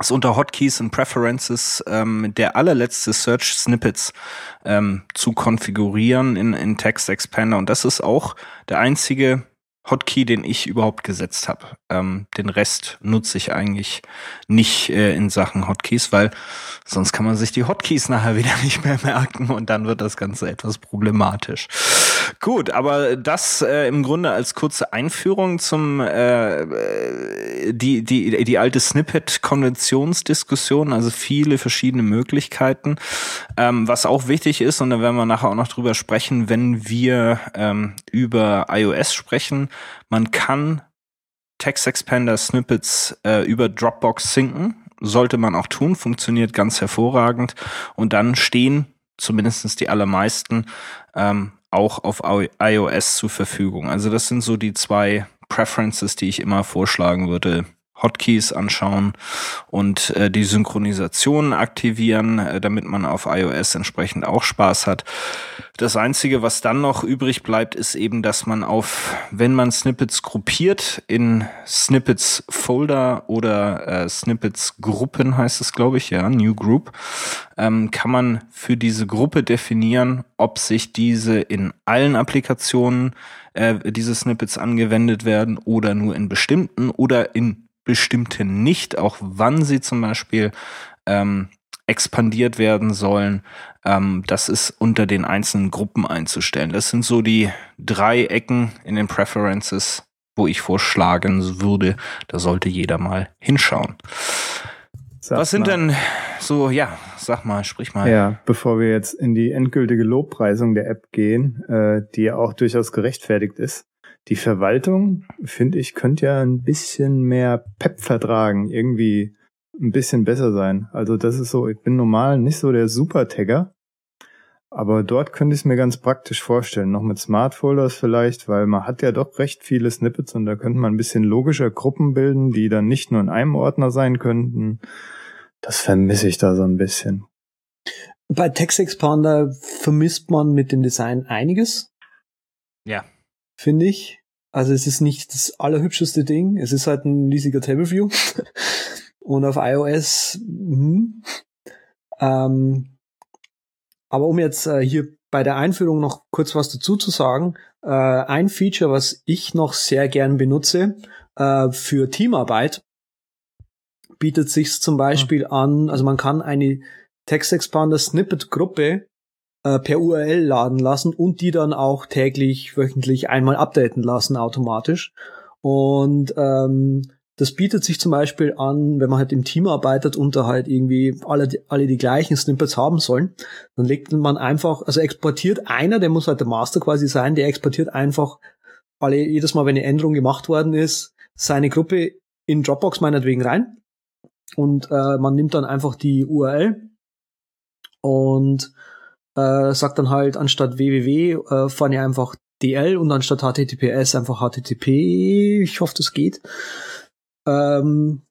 ist unter Hotkeys und Preferences ähm, der allerletzte Search Snippets ähm, zu konfigurieren in, in Text Expander. Und das ist auch der einzige Hotkey, den ich überhaupt gesetzt habe. Ähm, den Rest nutze ich eigentlich nicht äh, in Sachen Hotkeys, weil sonst kann man sich die Hotkeys nachher wieder nicht mehr merken und dann wird das Ganze etwas problematisch. Gut, aber das äh, im Grunde als kurze Einführung zum äh, die die die alte Snippet-Konventionsdiskussion, also viele verschiedene Möglichkeiten. Ähm, was auch wichtig ist, und da werden wir nachher auch noch drüber sprechen, wenn wir ähm, über iOS sprechen, man kann Text Expander Snippets äh, über Dropbox sinken. Sollte man auch tun, funktioniert ganz hervorragend. Und dann stehen zumindestens die allermeisten ähm, auch auf iOS zur Verfügung. Also das sind so die zwei Preferences, die ich immer vorschlagen würde. Hotkeys anschauen und äh, die Synchronisation aktivieren, äh, damit man auf iOS entsprechend auch Spaß hat. Das Einzige, was dann noch übrig bleibt, ist eben, dass man auf, wenn man Snippets gruppiert, in Snippets Folder oder äh, Snippets Gruppen heißt es, glaube ich, ja, New Group, ähm, kann man für diese Gruppe definieren, ob sich diese in allen Applikationen äh, diese Snippets angewendet werden oder nur in bestimmten oder in bestimmte nicht, auch wann sie zum Beispiel ähm, expandiert werden sollen. Ähm, das ist unter den einzelnen Gruppen einzustellen. Das sind so die drei Ecken in den Preferences, wo ich vorschlagen würde, da sollte jeder mal hinschauen. Sag Was sind mal. denn so, ja, sag mal, sprich mal. Ja, bevor wir jetzt in die endgültige Lobpreisung der App gehen, äh, die ja auch durchaus gerechtfertigt ist, die Verwaltung, finde ich, könnte ja ein bisschen mehr Pep vertragen, irgendwie ein bisschen besser sein. Also das ist so, ich bin normal nicht so der Super-Tagger, aber dort könnte ich es mir ganz praktisch vorstellen. Noch mit Smart Folders vielleicht, weil man hat ja doch recht viele Snippets und da könnte man ein bisschen logischer Gruppen bilden, die dann nicht nur in einem Ordner sein könnten. Das vermisse ich da so ein bisschen. Bei Text Expander vermisst man mit dem Design einiges. Ja finde ich. Also es ist nicht das allerhübscheste Ding. Es ist halt ein riesiger Table View. Und auf iOS, hm. ähm, aber um jetzt äh, hier bei der Einführung noch kurz was dazu zu sagen, äh, ein Feature, was ich noch sehr gern benutze äh, für Teamarbeit, bietet sich zum Beispiel mhm. an, also man kann eine Text Expander Snippet Gruppe äh, per URL laden lassen und die dann auch täglich, wöchentlich einmal updaten lassen automatisch. Und ähm, das bietet sich zum Beispiel an, wenn man halt im Team arbeitet und da halt irgendwie alle, alle die gleichen Snippets haben sollen, dann legt man einfach, also exportiert einer, der muss halt der Master quasi sein, der exportiert einfach alle, jedes Mal, wenn eine Änderung gemacht worden ist, seine Gruppe in Dropbox meinetwegen rein. Und äh, man nimmt dann einfach die URL und äh, sagt dann halt anstatt www äh, vorne einfach DL und anstatt HTTPS einfach HTTP. Ich hoffe, das geht. Ähm,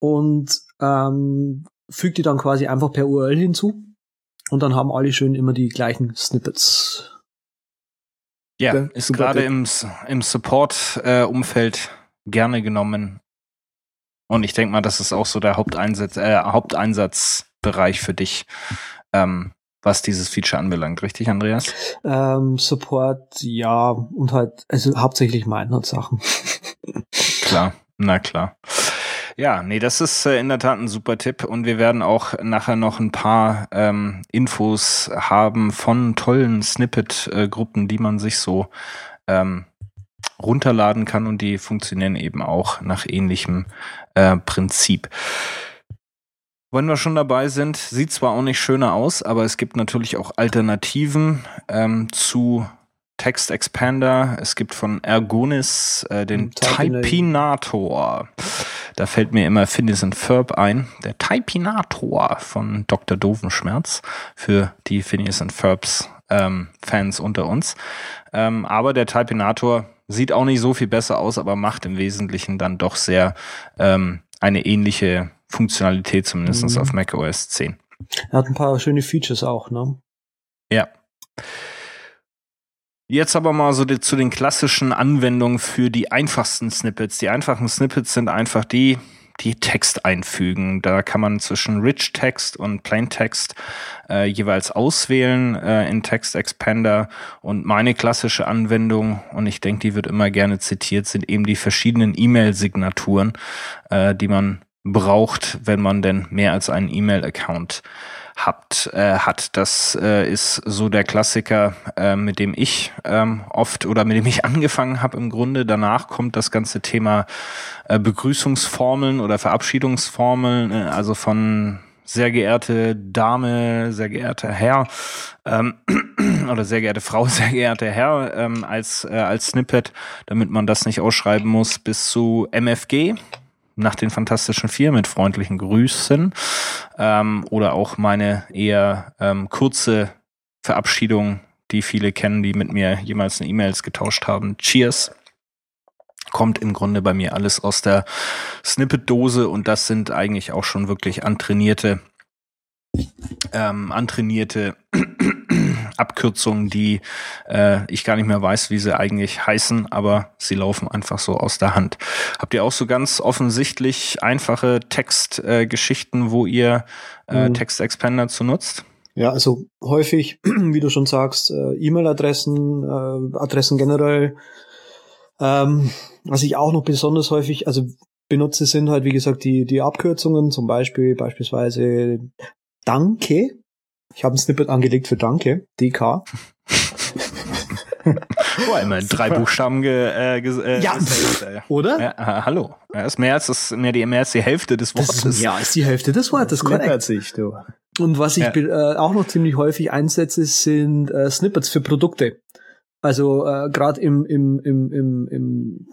und ähm, fügt die dann quasi einfach per URL hinzu. Und dann haben alle schön immer die gleichen Snippets. Ja, ja ist gerade im, im Support-Umfeld äh, gerne genommen. Und ich denke mal, das ist auch so der Haupteinsatz, äh, Haupteinsatz Bereich für dich, ähm, was dieses Feature anbelangt, richtig, Andreas? Ähm, Support, ja, und halt, also hauptsächlich Mindnote-Sachen. klar, na klar. Ja, nee, das ist äh, in der Tat ein super Tipp und wir werden auch nachher noch ein paar ähm, Infos haben von tollen Snippet-Gruppen, die man sich so ähm, runterladen kann und die funktionieren eben auch nach ähnlichem äh, Prinzip. Wenn wir schon dabei sind, sieht zwar auch nicht schöner aus, aber es gibt natürlich auch Alternativen ähm, zu Text Expander. Es gibt von Ergonis äh, den Typinator. Da fällt mir immer Phineas and Ferb ein. Der Typinator von Dr. Dovenschmerz für die Phineas and Ferbs ähm, Fans unter uns. Ähm, aber der Typinator sieht auch nicht so viel besser aus, aber macht im Wesentlichen dann doch sehr ähm, eine ähnliche Funktionalität, zumindest mhm. auf Mac OS 10. Er hat ein paar schöne Features auch, ne? Ja. Jetzt aber mal so die, zu den klassischen Anwendungen für die einfachsten Snippets. Die einfachen Snippets sind einfach die, die Text einfügen. Da kann man zwischen Rich Text und Plain Text äh, jeweils auswählen äh, in Text Expander. Und meine klassische Anwendung, und ich denke, die wird immer gerne zitiert, sind eben die verschiedenen E-Mail-Signaturen, äh, die man braucht, wenn man denn mehr als einen E-Mail-Account habt, äh, hat. Das äh, ist so der Klassiker, äh, mit dem ich ähm, oft oder mit dem ich angefangen habe im Grunde. Danach kommt das ganze Thema äh, Begrüßungsformeln oder Verabschiedungsformeln, äh, also von sehr geehrte Dame, sehr geehrter Herr ähm, oder sehr geehrte Frau, sehr geehrter Herr ähm, als, äh, als Snippet, damit man das nicht ausschreiben muss, bis zu MFG, nach den Fantastischen Vier mit freundlichen Grüßen ähm, oder auch meine eher ähm, kurze Verabschiedung, die viele kennen, die mit mir jemals eine E-Mails getauscht haben. Cheers. Kommt im Grunde bei mir alles aus der Snippet-Dose und das sind eigentlich auch schon wirklich antrainierte, ähm, antrainierte Abkürzungen, die äh, ich gar nicht mehr weiß, wie sie eigentlich heißen, aber sie laufen einfach so aus der Hand. Habt ihr auch so ganz offensichtlich einfache Textgeschichten, äh, wo ihr äh, mhm. Textexpander zu nutzt? Ja, also häufig, wie du schon sagst, äh, E-Mail-Adressen, äh, Adressen generell. Ähm, was ich auch noch besonders häufig, also benutze, sind halt, wie gesagt, die, die Abkürzungen, zum Beispiel beispielsweise Danke ich habe ein Snippet angelegt für Danke, DK. oh, immerhin drei Buchstaben ge, äh, ge, äh, ja, äh, oder? Ja, äh, hallo. Ja, ist mehr als das, mehr, die, mehr als die Hälfte des Wortes. Das, ja, ist die Hälfte des Wortes, korrekt. Sich, du. Und was ich ja. äh, auch noch ziemlich häufig einsetze, sind äh, Snippets für Produkte. Also äh, gerade im, im, im, im, im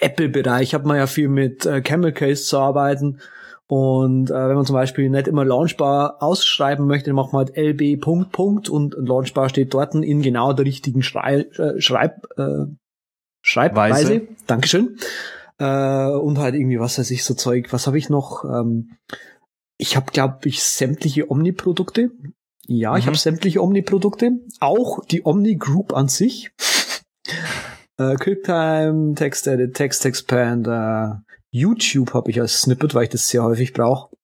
Apple-Bereich hat man ja viel mit äh, Camel Case zu arbeiten. Und äh, wenn man zum Beispiel nicht immer Launchbar ausschreiben möchte, dann macht man halt lb Punkt Punkt und Launchbar steht dort in genau der richtigen Schrei äh, Schreib äh, Schreibweise. Weise. Dankeschön. Äh, und halt irgendwie was weiß ich so Zeug. Was habe ich noch? Ähm, ich habe glaube ich sämtliche Omni-Produkte. Ja, mhm. ich habe sämtliche Omni-Produkte. Auch die Omni Group an sich. äh, QuickTime, Text Edit, Text Expander, YouTube habe ich als Snippet, weil ich das sehr häufig brauche.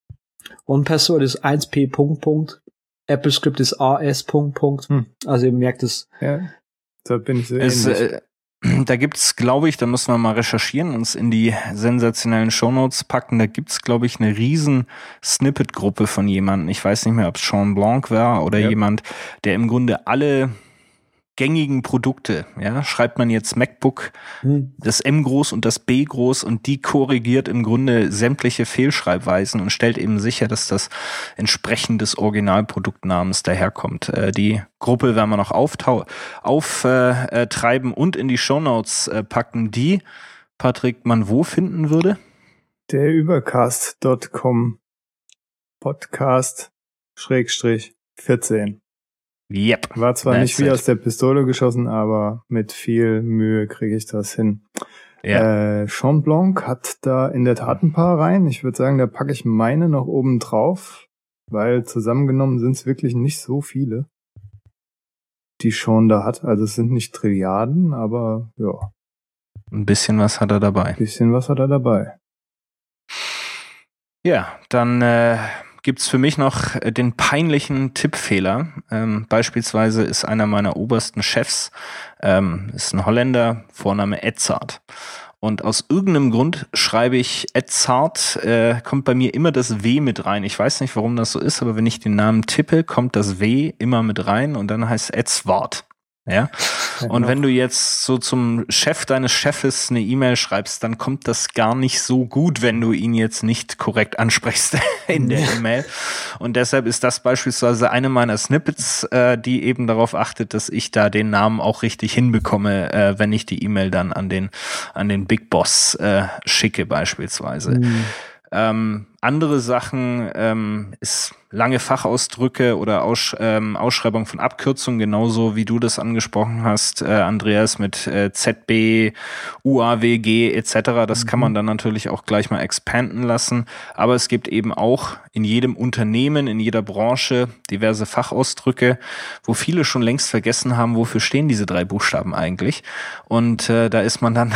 OnePassword ist 1p Punkt Punkt. AppleScript ist AS Punkt Punkt. Hm. Also ihr merkt es. Ja, da bin ich sehr es, äh, Da gibt's, glaube ich, da müssen wir mal recherchieren, uns in die sensationellen Shownotes packen. Da gibt's, glaube ich, eine riesen Snippet-Gruppe von jemandem. Ich weiß nicht mehr, ob es Sean Blanc war oder ja. jemand, der im Grunde alle gängigen Produkte, ja, schreibt man jetzt MacBook, hm. das M groß und das B groß und die korrigiert im Grunde sämtliche Fehlschreibweisen und stellt eben sicher, dass das entsprechend des Originalproduktnamens daherkommt. Äh, die Gruppe werden wir noch auftreiben auf, äh, und in die Shownotes äh, packen, die Patrick man wo finden würde? Der übercast.com Podcast Schrägstrich 14. Yep. War zwar nicht wie it. aus der Pistole geschossen, aber mit viel Mühe kriege ich das hin. Ja. Äh, Jean Blanc hat da in der Tat ein paar rein. Ich würde sagen, da packe ich meine noch oben drauf, weil zusammengenommen sind es wirklich nicht so viele, die Sean da hat. Also es sind nicht Trilliarden, aber ja. Ein bisschen was hat er dabei. Ein bisschen was hat er dabei. Ja, dann äh, gibt's für mich noch äh, den peinlichen Tippfehler. Ähm, beispielsweise ist einer meiner obersten Chefs, ähm, ist ein Holländer, Vorname Edzard. Und aus irgendeinem Grund schreibe ich Edzard, äh, kommt bei mir immer das W mit rein. Ich weiß nicht, warum das so ist, aber wenn ich den Namen tippe, kommt das W immer mit rein und dann heißt Edzwart. Ja. Und wenn du jetzt so zum Chef deines Chefes eine E-Mail schreibst, dann kommt das gar nicht so gut, wenn du ihn jetzt nicht korrekt ansprichst in der E-Mail. Und deshalb ist das beispielsweise eine meiner Snippets, äh, die eben darauf achtet, dass ich da den Namen auch richtig hinbekomme, äh, wenn ich die E-Mail dann an den, an den Big Boss äh, schicke beispielsweise. Mhm. Ähm, andere Sachen ähm, ist lange Fachausdrücke oder Aus, ähm, Ausschreibung von Abkürzungen, genauso wie du das angesprochen hast, äh, Andreas, mit äh, ZB, UAWG etc. Das mhm. kann man dann natürlich auch gleich mal expanden lassen. Aber es gibt eben auch in jedem Unternehmen, in jeder Branche diverse Fachausdrücke, wo viele schon längst vergessen haben, wofür stehen diese drei Buchstaben eigentlich. Und äh, da ist man dann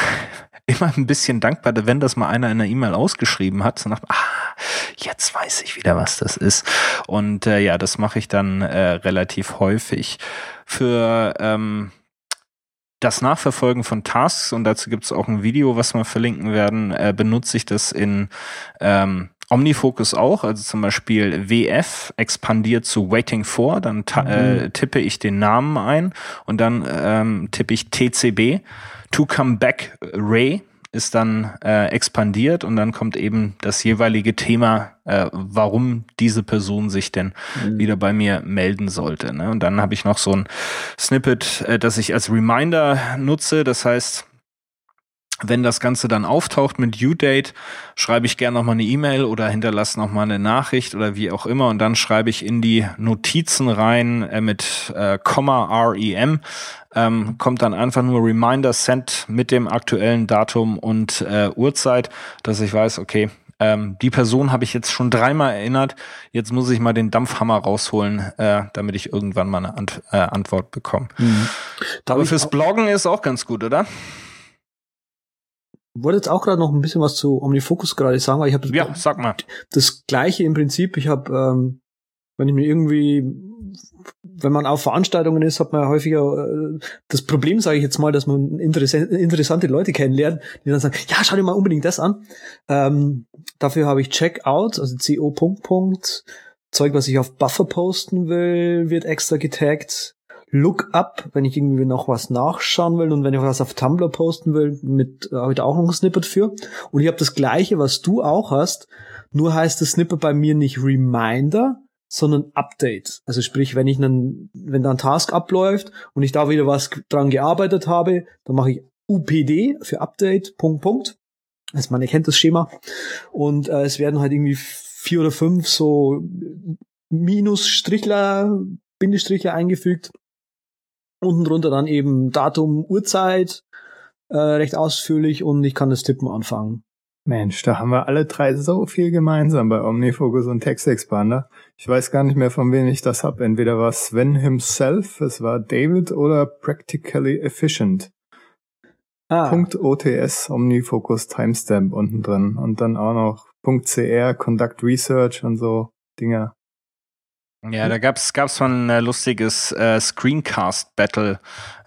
immer ein bisschen dankbar, wenn das mal einer in einer E-Mail ausgeschrieben hat. So nach, ah, jetzt weiß ich wieder, was das ist. Und äh, ja, das mache ich dann äh, relativ häufig. Für ähm, das Nachverfolgen von Tasks, und dazu gibt es auch ein Video, was wir verlinken werden, äh, benutze ich das in ähm, Omnifocus auch, also zum Beispiel WF expandiert zu Waiting for, dann mhm. äh, tippe ich den Namen ein und dann ähm, tippe ich TCB, To Come Back Ray ist dann äh, expandiert und dann kommt eben das jeweilige Thema, äh, warum diese Person sich denn mhm. wieder bei mir melden sollte. Ne? Und dann habe ich noch so ein Snippet, äh, das ich als Reminder nutze. Das heißt, wenn das Ganze dann auftaucht mit Due Date, schreibe ich gerne nochmal eine E-Mail oder hinterlasse nochmal eine Nachricht oder wie auch immer und dann schreibe ich in die Notizen rein äh, mit äh, Komma REM, ähm, kommt dann einfach nur Reminder Send mit dem aktuellen Datum und äh, Uhrzeit, dass ich weiß, okay, ähm, die Person habe ich jetzt schon dreimal erinnert, jetzt muss ich mal den Dampfhammer rausholen, äh, damit ich irgendwann mal eine Ant äh, Antwort bekomme. Mhm. Aber fürs Bloggen ist auch ganz gut, oder? Wollte jetzt auch gerade noch ein bisschen was zu OmniFocus gerade sagen, weil ich habe ja, sag mal. das gleiche im Prinzip. Ich habe, ähm, wenn ich mir irgendwie, wenn man auf Veranstaltungen ist, hat man häufiger äh, das Problem, sage ich jetzt mal, dass man interessante, interessante Leute kennenlernt, die dann sagen, ja, schau dir mal unbedingt das an. Ähm, dafür habe ich Checkout, also co. Punkt, Punkt, Zeug, was ich auf Buffer posten will, wird extra getaggt. Lookup, wenn ich irgendwie noch was nachschauen will und wenn ich was auf Tumblr posten will, mit äh, habe ich da auch noch ein Snippet für. Und ich habe das gleiche, was du auch hast, nur heißt das Snippet bei mir nicht Reminder, sondern Update. Also sprich, wenn ich einen, wenn da ein Task abläuft und ich da wieder was dran gearbeitet habe, dann mache ich UPD für Update, Punkt, Punkt. Also man erkennt das Schema. Und äh, es werden halt irgendwie vier oder fünf so Minusstrichler, Bindestriche eingefügt Unten drunter dann eben Datum, Uhrzeit, äh, recht ausführlich und ich kann das Tippen anfangen. Mensch, da haben wir alle drei so viel gemeinsam bei OmniFocus und TextExpander. Ich weiß gar nicht mehr, von wem ich das hab. Entweder war Sven himself, es war David oder Practically Efficient. Ah. Punkt .ots OmniFocus Timestamp unten drin und dann auch noch .cr Conduct Research und so Dinger. Ja, da gab's gab's mal ein äh, lustiges äh, Screencast-Battle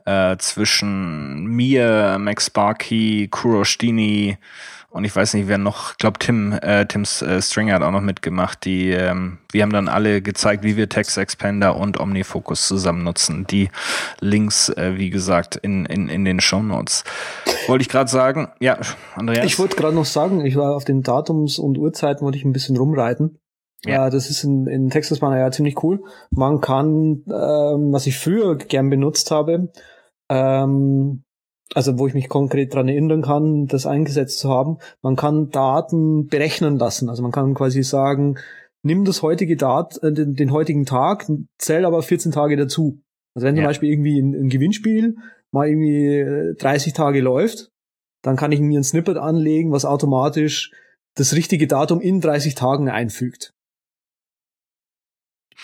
äh, zwischen mir, Max Sparky, Kurostini und ich weiß nicht, wer noch, ich glaube Tim, äh, Tim äh, Stringer hat auch noch mitgemacht. Die, ähm, wir haben dann alle gezeigt, wie wir Text Expander und OmniFocus zusammen nutzen. Die Links, äh, wie gesagt, in, in, in den Show Notes. Wollte ich gerade sagen, ja, Andreas. Ich wollte gerade noch sagen, ich war auf den Datums und Uhrzeiten, wollte ich ein bisschen rumreiten. Ja, das ist in, in Texas Banner ja ziemlich cool. Man kann, ähm, was ich früher gern benutzt habe, ähm, also wo ich mich konkret dran erinnern kann, das eingesetzt zu haben, man kann Daten berechnen lassen. Also man kann quasi sagen, nimm das heutige Dat, äh, den, den heutigen Tag, zähl aber 14 Tage dazu. Also wenn ja. zum Beispiel irgendwie ein, ein Gewinnspiel mal irgendwie 30 Tage läuft, dann kann ich mir ein Snippet anlegen, was automatisch das richtige Datum in 30 Tagen einfügt.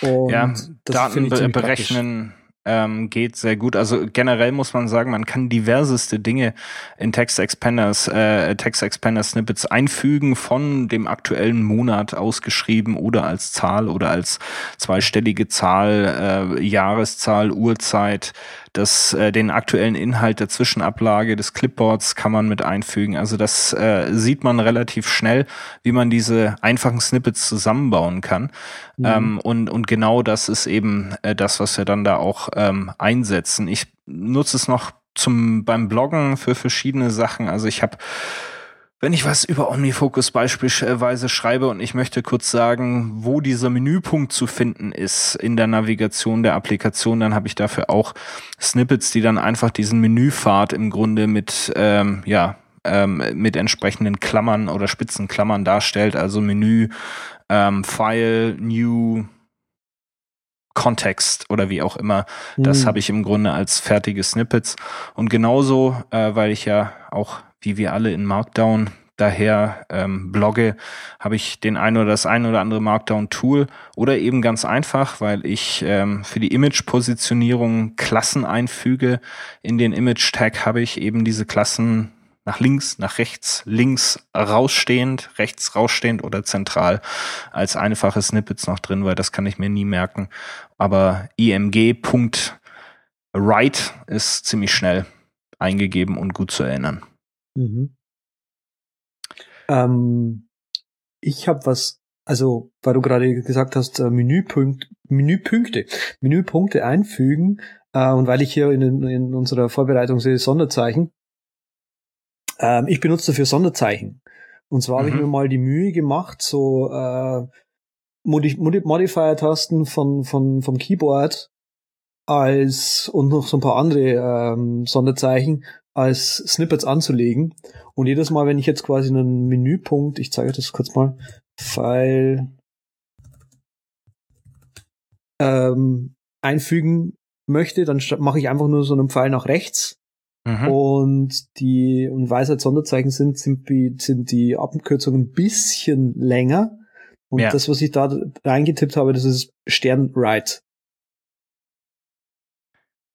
Und ja, Daten be berechnen ähm, geht sehr gut. Also generell muss man sagen, man kann diverseste Dinge in Text Expanders, äh, Text Expander Snippets einfügen, von dem aktuellen Monat ausgeschrieben oder als Zahl oder als zweistellige Zahl, äh, Jahreszahl, Uhrzeit das, äh, den aktuellen Inhalt der Zwischenablage des Clipboards kann man mit einfügen. Also das äh, sieht man relativ schnell, wie man diese einfachen Snippets zusammenbauen kann. Mhm. Ähm, und, und genau das ist eben äh, das, was wir dann da auch ähm, einsetzen. Ich nutze es noch zum beim Bloggen für verschiedene Sachen. Also ich habe wenn ich was über OmniFocus beispielsweise schreibe und ich möchte kurz sagen, wo dieser Menüpunkt zu finden ist in der Navigation der Applikation, dann habe ich dafür auch Snippets, die dann einfach diesen Menüpfad im Grunde mit, ähm, ja, ähm, mit entsprechenden Klammern oder Spitzenklammern darstellt, also Menü, ähm, File, New, Kontext oder wie auch immer. Das mhm. habe ich im Grunde als fertige Snippets. Und genauso, äh, weil ich ja auch wie wir alle in Markdown daher ähm, blogge, habe ich den ein oder das ein oder andere Markdown-Tool oder eben ganz einfach, weil ich ähm, für die Image-Positionierung Klassen einfüge. In den Image-Tag habe ich eben diese Klassen nach links, nach rechts, links rausstehend, rechts rausstehend oder zentral als einfache Snippets noch drin, weil das kann ich mir nie merken. Aber img.write ist ziemlich schnell eingegeben und gut zu erinnern. Mhm. Ähm, ich habe was, also weil du gerade gesagt hast, äh, Menüpunkt, Menüpunkte, Menüpunkte einfügen äh, und weil ich hier in, in unserer Vorbereitung sehe Sonderzeichen, ähm, ich benutze dafür Sonderzeichen. Und zwar mhm. habe ich mir mal die Mühe gemacht, so äh, Modi Modifier-Tasten von, von, vom Keyboard als und noch so ein paar andere ähm, Sonderzeichen als Snippets anzulegen. Und jedes Mal, wenn ich jetzt quasi einen Menüpunkt, ich zeige das kurz mal, File ähm, einfügen möchte, dann mache ich einfach nur so einen Pfeil nach rechts mhm. und die und weil es halt Sonderzeichen sind, sind die, sind die Abkürzungen ein bisschen länger. Und ja. das, was ich da reingetippt habe, das ist Stern Right.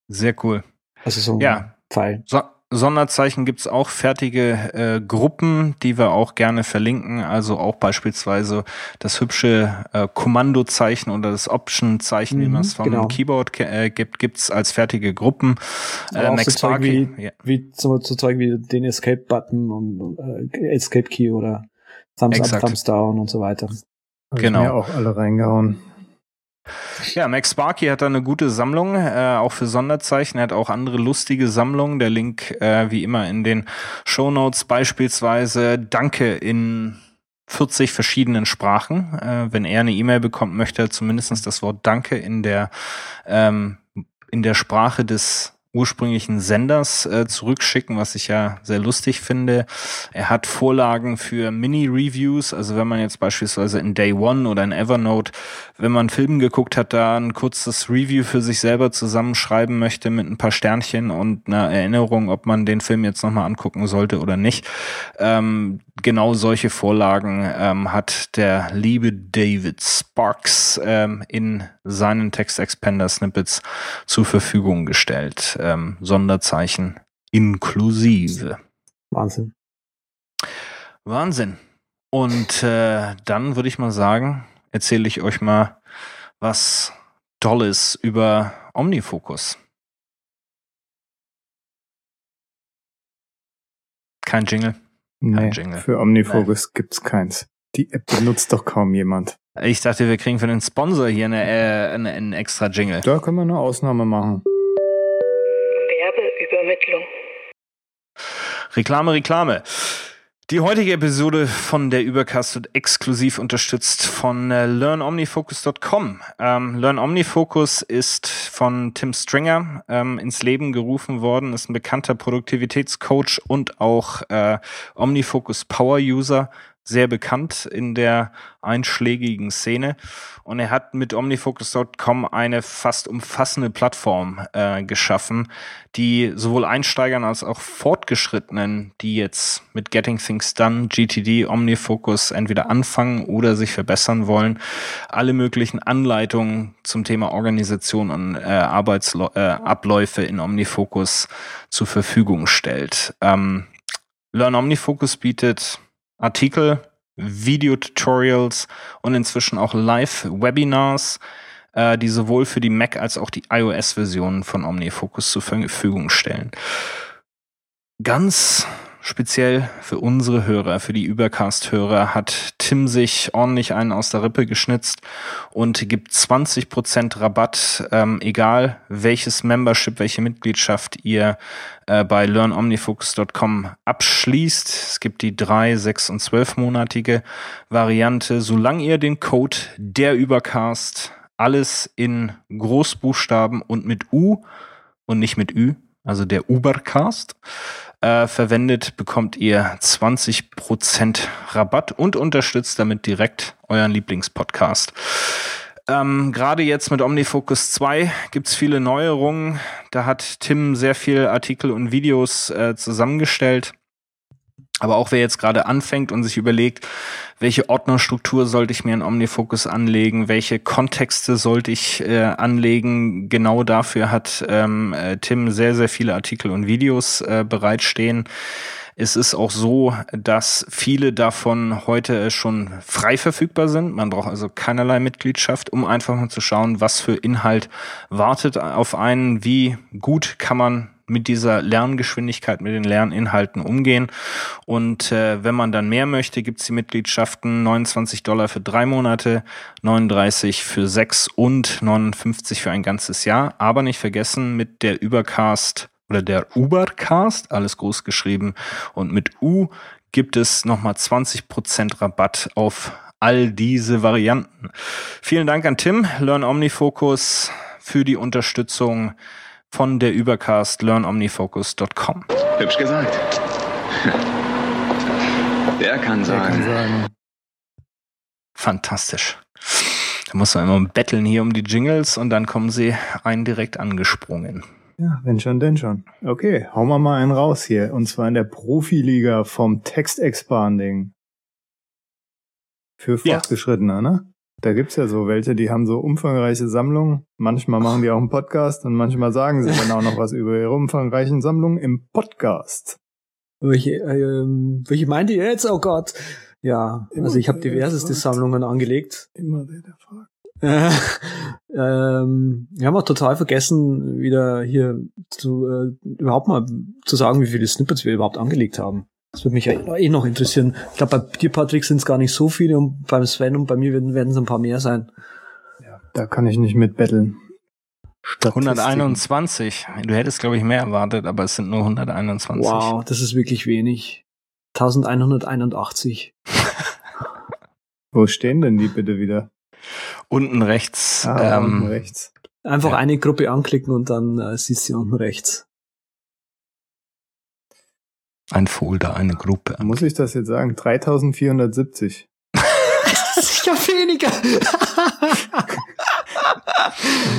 Sehr cool. Also so ein ja. Pfeil. So Sonderzeichen gibt's auch fertige äh, Gruppen, die wir auch gerne verlinken. Also auch beispielsweise das hübsche äh, Kommandozeichen oder das Option-Zeichen, mhm, wie man es vom genau. Keyboard äh, gibt, gibt's als fertige Gruppen. Äh, Max so Sparky, wie, ja. wie so, so Zeug wie den Escape-Button und äh, Escape-Key oder Thumbs Exakt. up, Thumbs down und so weiter. Hab genau. Ich mir auch alle reingehauen. Ja, Max Sparky hat da eine gute Sammlung, äh, auch für Sonderzeichen. Er hat auch andere lustige Sammlungen. Der Link, äh, wie immer, in den Show Notes beispielsweise. Danke in 40 verschiedenen Sprachen. Äh, wenn er eine E-Mail bekommt, möchte er zumindest das Wort Danke in der, ähm, in der Sprache des ursprünglichen Senders äh, zurückschicken, was ich ja sehr lustig finde. Er hat Vorlagen für Mini-Reviews, also wenn man jetzt beispielsweise in Day One oder in Evernote, wenn man Film geguckt hat, da ein kurzes Review für sich selber zusammenschreiben möchte mit ein paar Sternchen und einer Erinnerung, ob man den Film jetzt nochmal angucken sollte oder nicht. Ähm, genau solche Vorlagen ähm, hat der liebe David Sparks ähm, in seinen Text Expander Snippets zur Verfügung gestellt. Ähm, Sonderzeichen inklusive. Wahnsinn. Wahnsinn. Und äh, dann würde ich mal sagen, erzähle ich euch mal was Tolles über Omnifocus. Kein Jingle. Nee, für Omnifocus nee. gibt's keins. Die App benutzt doch kaum jemand. Ich dachte, wir kriegen für den Sponsor hier eine, äh, eine, einen extra Jingle. Da können wir eine Ausnahme machen. Werbeübermittlung. Reklame, Reklame. Die heutige Episode von der Übercast wird exklusiv unterstützt von äh, learnomnifocus.com. Ähm, Learn Omnifocus ist von Tim Stringer ähm, ins Leben gerufen worden, ist ein bekannter Produktivitätscoach und auch äh, Omnifocus Power User sehr bekannt in der einschlägigen Szene. Und er hat mit Omnifocus.com eine fast umfassende Plattform äh, geschaffen, die sowohl Einsteigern als auch Fortgeschrittenen, die jetzt mit Getting Things Done, GTD, Omnifocus entweder anfangen oder sich verbessern wollen, alle möglichen Anleitungen zum Thema Organisation und äh, Arbeitsabläufe äh, in Omnifocus zur Verfügung stellt. Ähm, Learn Omnifocus bietet Artikel, Videotutorials und inzwischen auch Live-Webinars, äh, die sowohl für die Mac als auch die iOS-Versionen von OmniFocus zur Verfügung stellen. Ganz speziell für unsere Hörer, für die Übercast-Hörer, hat Tim sich ordentlich einen aus der Rippe geschnitzt und gibt 20% Rabatt, ähm, egal welches Membership, welche Mitgliedschaft ihr äh, bei learnomnifocus.com abschließt. Es gibt die drei, sechs und zwölfmonatige Variante, solange ihr den Code der Übercast alles in Großbuchstaben und mit U und nicht mit Ü, also der Ubercast, äh, verwendet, bekommt ihr 20% Rabatt und unterstützt damit direkt euren Lieblingspodcast. Ähm, Gerade jetzt mit OmniFocus 2 gibt's viele Neuerungen. Da hat Tim sehr viele Artikel und Videos äh, zusammengestellt. Aber auch wer jetzt gerade anfängt und sich überlegt, welche Ordnerstruktur sollte ich mir in OmniFocus anlegen, welche Kontexte sollte ich äh, anlegen, genau dafür hat ähm, äh, Tim sehr, sehr viele Artikel und Videos äh, bereitstehen. Es ist auch so, dass viele davon heute schon frei verfügbar sind. Man braucht also keinerlei Mitgliedschaft, um einfach mal zu schauen, was für Inhalt wartet auf einen, wie gut kann man mit dieser Lerngeschwindigkeit, mit den Lerninhalten umgehen. Und äh, wenn man dann mehr möchte, gibt's die Mitgliedschaften 29 Dollar für drei Monate, 39 für sechs und 59 für ein ganzes Jahr. Aber nicht vergessen, mit der Übercast oder der Ubercast, alles groß geschrieben und mit U gibt es nochmal 20% Rabatt auf all diese Varianten. Vielen Dank an Tim, Learn OmniFocus, für die Unterstützung von der Übercast learnomnifocus.com. Hübsch gesagt. Der kann Der kann sagen. sagen. Fantastisch. Da muss man immer betteln hier um die Jingles und dann kommen sie einen direkt angesprungen. Ja, wenn schon, denn schon. Okay, hauen wir mal einen raus hier. Und zwar in der Profiliga vom Text Expanding. Für Ja. Fortgeschrittene, ne? Da gibt's ja so welche, die haben so umfangreiche Sammlungen. Manchmal machen die auch einen Podcast und manchmal sagen sie dann auch noch was über ihre umfangreichen Sammlungen im Podcast. Welche, ähm, welche meint ihr jetzt? Oh Gott. Ja, Immer also ich habe diverseste. Sammlungen angelegt. Immer der, der fragt. Äh, ähm, wir haben auch total vergessen, wieder hier zu äh, überhaupt mal zu sagen, wie viele Snippets wir überhaupt angelegt haben. Das würde mich ja eh noch interessieren. Ich glaube, bei dir, Patrick, sind es gar nicht so viele und beim Sven und bei mir werden es ein paar mehr sein. Da kann ich nicht mit betteln. Statistiken. 121. Du hättest, glaube ich, mehr erwartet, aber es sind nur 121. Wow, das ist wirklich wenig. 1181. Wo stehen denn die bitte wieder? Unten rechts. Ah, unten ähm, rechts. Einfach Ja. eine Gruppe anklicken und dann äh, siehst du unten rechts. Ein Folder, eine Gruppe. Muss ich das jetzt sagen? 3470. Das ist ja weniger.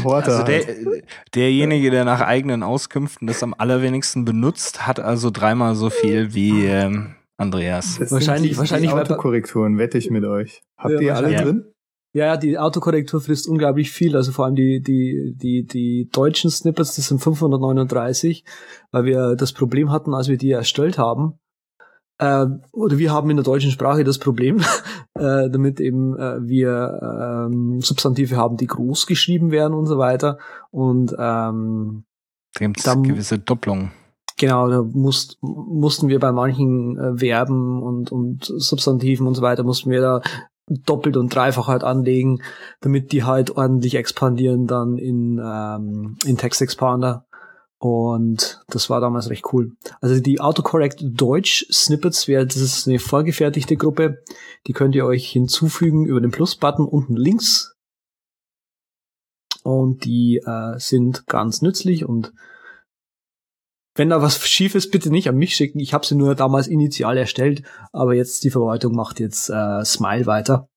Also der, derjenige, der nach eigenen Auskünften das am allerwenigsten benutzt, hat also dreimal so viel wie ähm, Andreas. Das wahrscheinlich- sind die, wahrscheinlich, die Autokorrekturen, wette ich mit euch. Habt Ja, ihr alle wahrscheinlich. drin? Ja, ja, die Autokorrektur frisst unglaublich viel. Also vor allem die, die, die, die deutschen Snippets, das sind 539, weil wir das Problem hatten, als wir die erstellt haben. Äh, oder wir haben in der deutschen Sprache das Problem, äh, damit eben äh, wir ähm, Substantive haben, die groß geschrieben werden und so weiter. Und ähm, Da gibt's Dann- gewisse Doppelungen. Genau, da musst, mussten wir bei manchen äh, Verben und, und Substantiven und so weiter, mussten wir da doppelt und dreifach halt anlegen, damit die halt ordentlich expandieren dann in, ähm, in Text Expander. Und das war damals recht cool. Also die Autocorrect Deutsch Snippets wäre, das ist eine vorgefertigte Gruppe. Die könnt ihr euch hinzufügen über den Plus-Button unten links. Und die äh, sind ganz nützlich und wenn da was schief ist, bitte nicht an mich schicken. Ich habe sie nur damals initial erstellt, aber jetzt die Verwaltung macht jetzt äh, Smile weiter.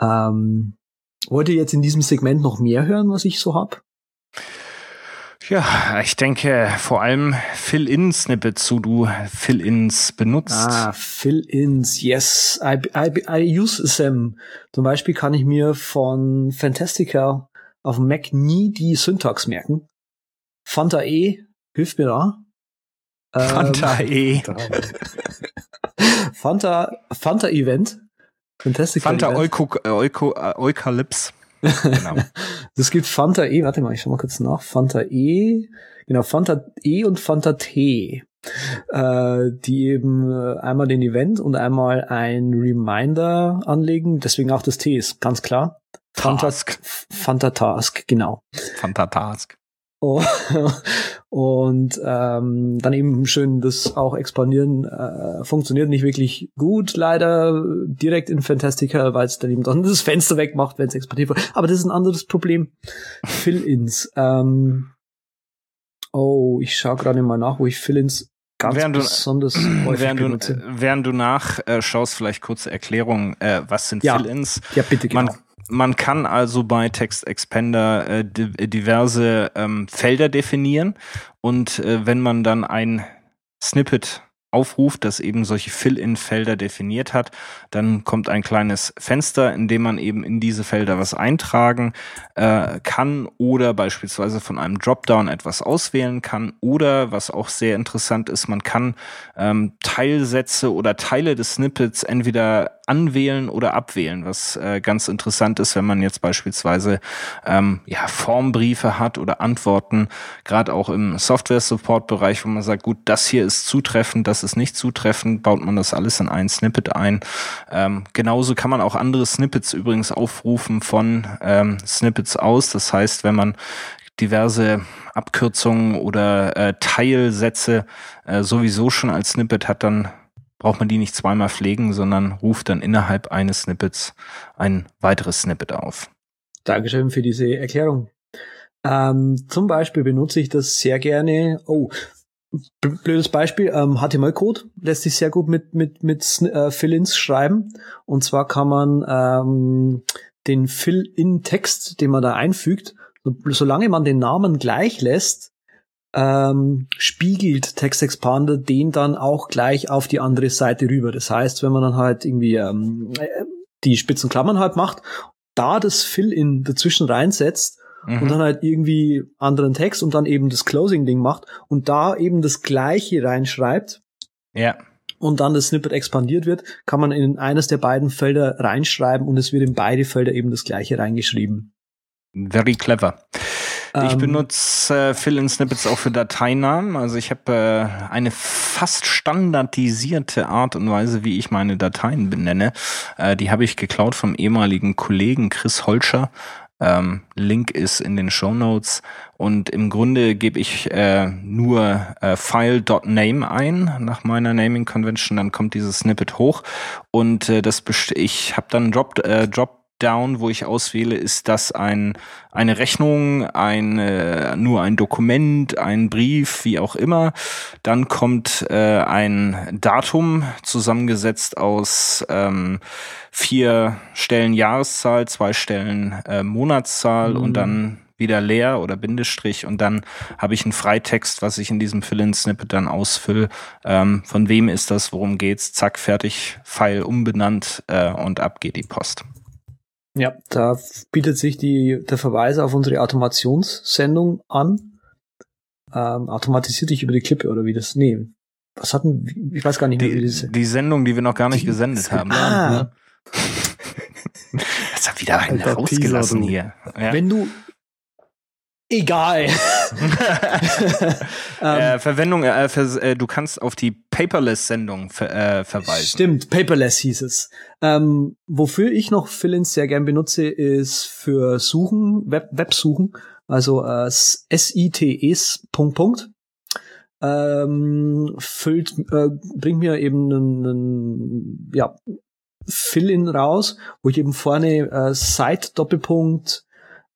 Ähm, wollt ihr jetzt in diesem Segment noch mehr hören, was ich so hab? Ja, ich denke vor allem Fill-In-Snippets, wo du Fill-Ins benutzt. Ah, Fill-ins, yes, I, I, I use them. Zum Beispiel kann ich mir von Fantastica auf dem Mac nie die Syntax merken. Fanta E hilft mir da. Ähm, Fanta E. Fanta, Fanta Event. Fantastica Fanta Event. Euko, äh, Euko, äh, Eukalyps. Genau. Das gibt Fanta E, warte mal, ich schau mal kurz nach. Fanta E, genau, Fanta E und Fanta T, äh, die eben äh, einmal den Event und einmal ein Reminder anlegen. Deswegen auch das T ist ganz klar. Fanta, Task. Fanta Task, genau. Fanta Task. Und ähm, dann eben schön das auch expandieren. Äh, funktioniert nicht wirklich gut, leider direkt in Fantastica, weil es dann eben dann das Fenster wegmacht, wenn es expandiert wird. Aber das ist ein anderes Problem. Fill-ins. Ähm, oh, ich schaue gerade mal nach, wo ich Fill-ins ganz Während du- besonders häufig Während du, benutze. äh, während du nachschaust, vielleicht kurze Erklärung, äh, was sind Ja. Fill-Ins? ja, bitte, genau. Man, man kann also bei Text Expander äh, di diverse ähm, Felder definieren und äh, wenn man dann ein Snippet aufruft, das eben solche Fill-in-Felder definiert hat. Dann kommt ein kleines Fenster, in dem man eben in diese Felder was eintragen äh, kann oder beispielsweise von einem Dropdown etwas auswählen kann. Oder was auch sehr interessant ist, man kann ähm, Teilsätze oder Teile des Snippets entweder anwählen oder abwählen, was äh, ganz interessant ist, wenn man jetzt beispielsweise ähm, ja, Formbriefe hat oder Antworten, gerade auch im Software-Support-Bereich, wo man sagt, gut, das hier ist zutreffend, das ist nicht zutreffend, baut man das alles in ein Snippet ein. Ähm, genauso kann man auch andere Snippets übrigens aufrufen von ähm, Snippets aus. Das heißt, wenn man diverse Abkürzungen oder äh, Teilsätze äh, sowieso schon als Snippet hat, dann braucht man die nicht zweimal pflegen, sondern ruft dann innerhalb eines Snippets ein weiteres Snippet auf. Dankeschön für diese Erklärung. Ähm, zum Beispiel benutze ich das sehr gerne. Oh, blödes Beispiel. Ähm, HTML-Code lässt sich sehr gut mit mit mit äh, Fill-ins schreiben. Und zwar kann man ähm, den Fill-in-Text, den man da einfügt, solange man den Namen gleich lässt, ähm, spiegelt Text Expander den dann auch gleich auf die andere Seite rüber. Das heißt, wenn man dann halt irgendwie ähm, äh, die spitzen Klammern halt macht, da das Fill-in dazwischen reinsetzt mhm. und dann halt irgendwie anderen Text und dann eben das Closing-Ding macht und da eben das gleiche reinschreibt. Ja. Und dann das Snippet expandiert wird, kann man in eines der beiden Felder reinschreiben und es wird in beide Felder eben das gleiche reingeschrieben. Very clever. Ich ähm, benutze äh, Fill-in-Snippets auch für Dateinamen. Also ich habe äh, eine fast standardisierte Art und Weise, wie ich meine Dateien benenne. Äh, die habe ich geklaut vom ehemaligen Kollegen Chris Holscher. Ähm, Link ist in den Show Notes. Und im Grunde gebe ich äh, nur äh, file.name ein nach meiner Naming Convention, dann kommt dieses Snippet hoch. Und äh, das ich habe dann Drop äh, Drop Down, wo ich auswähle, ist das ein, eine Rechnung, ein, äh, nur ein Dokument, ein Brief, wie auch immer. Dann kommt äh, ein Datum zusammengesetzt aus ähm, vier Stellen Jahreszahl, zwei Stellen äh, Monatszahl mhm. und dann wieder leer oder Bindestrich und dann habe ich einen Freitext, was ich in diesem Fill-in-Snippet dann ausfülle. Ähm, von wem ist das, worum geht's? Zack, fertig, Pfeil umbenannt äh, und ab geht die Post. Ja, da bietet sich die, der Verweis auf unsere Automationssendung an. Ähm, automatisiert dich über die Klippe oder wie das? Nee. Was hatten, ich weiß gar nicht mehr, die, wie das Die Sendung, die wir noch gar nicht die, gesendet haben. Ah. Ne? Das hat wieder einen rausgelassen hier. Ja. Wenn du, egal. äh, Verwendung, äh, für, äh, du kannst auf die Paperless-Sendung ver, äh, verweisen. Stimmt, Paperless hieß es. Ähm, wofür ich noch Fill-ins sehr gern benutze, ist für Suchen, Web Websuchen, also äh, SITEs Punkt Punkt. Ähm, füllt, äh, bringt mir eben einen, ja, Fill-in raus, wo ich eben vorne äh, Site Doppelpunkt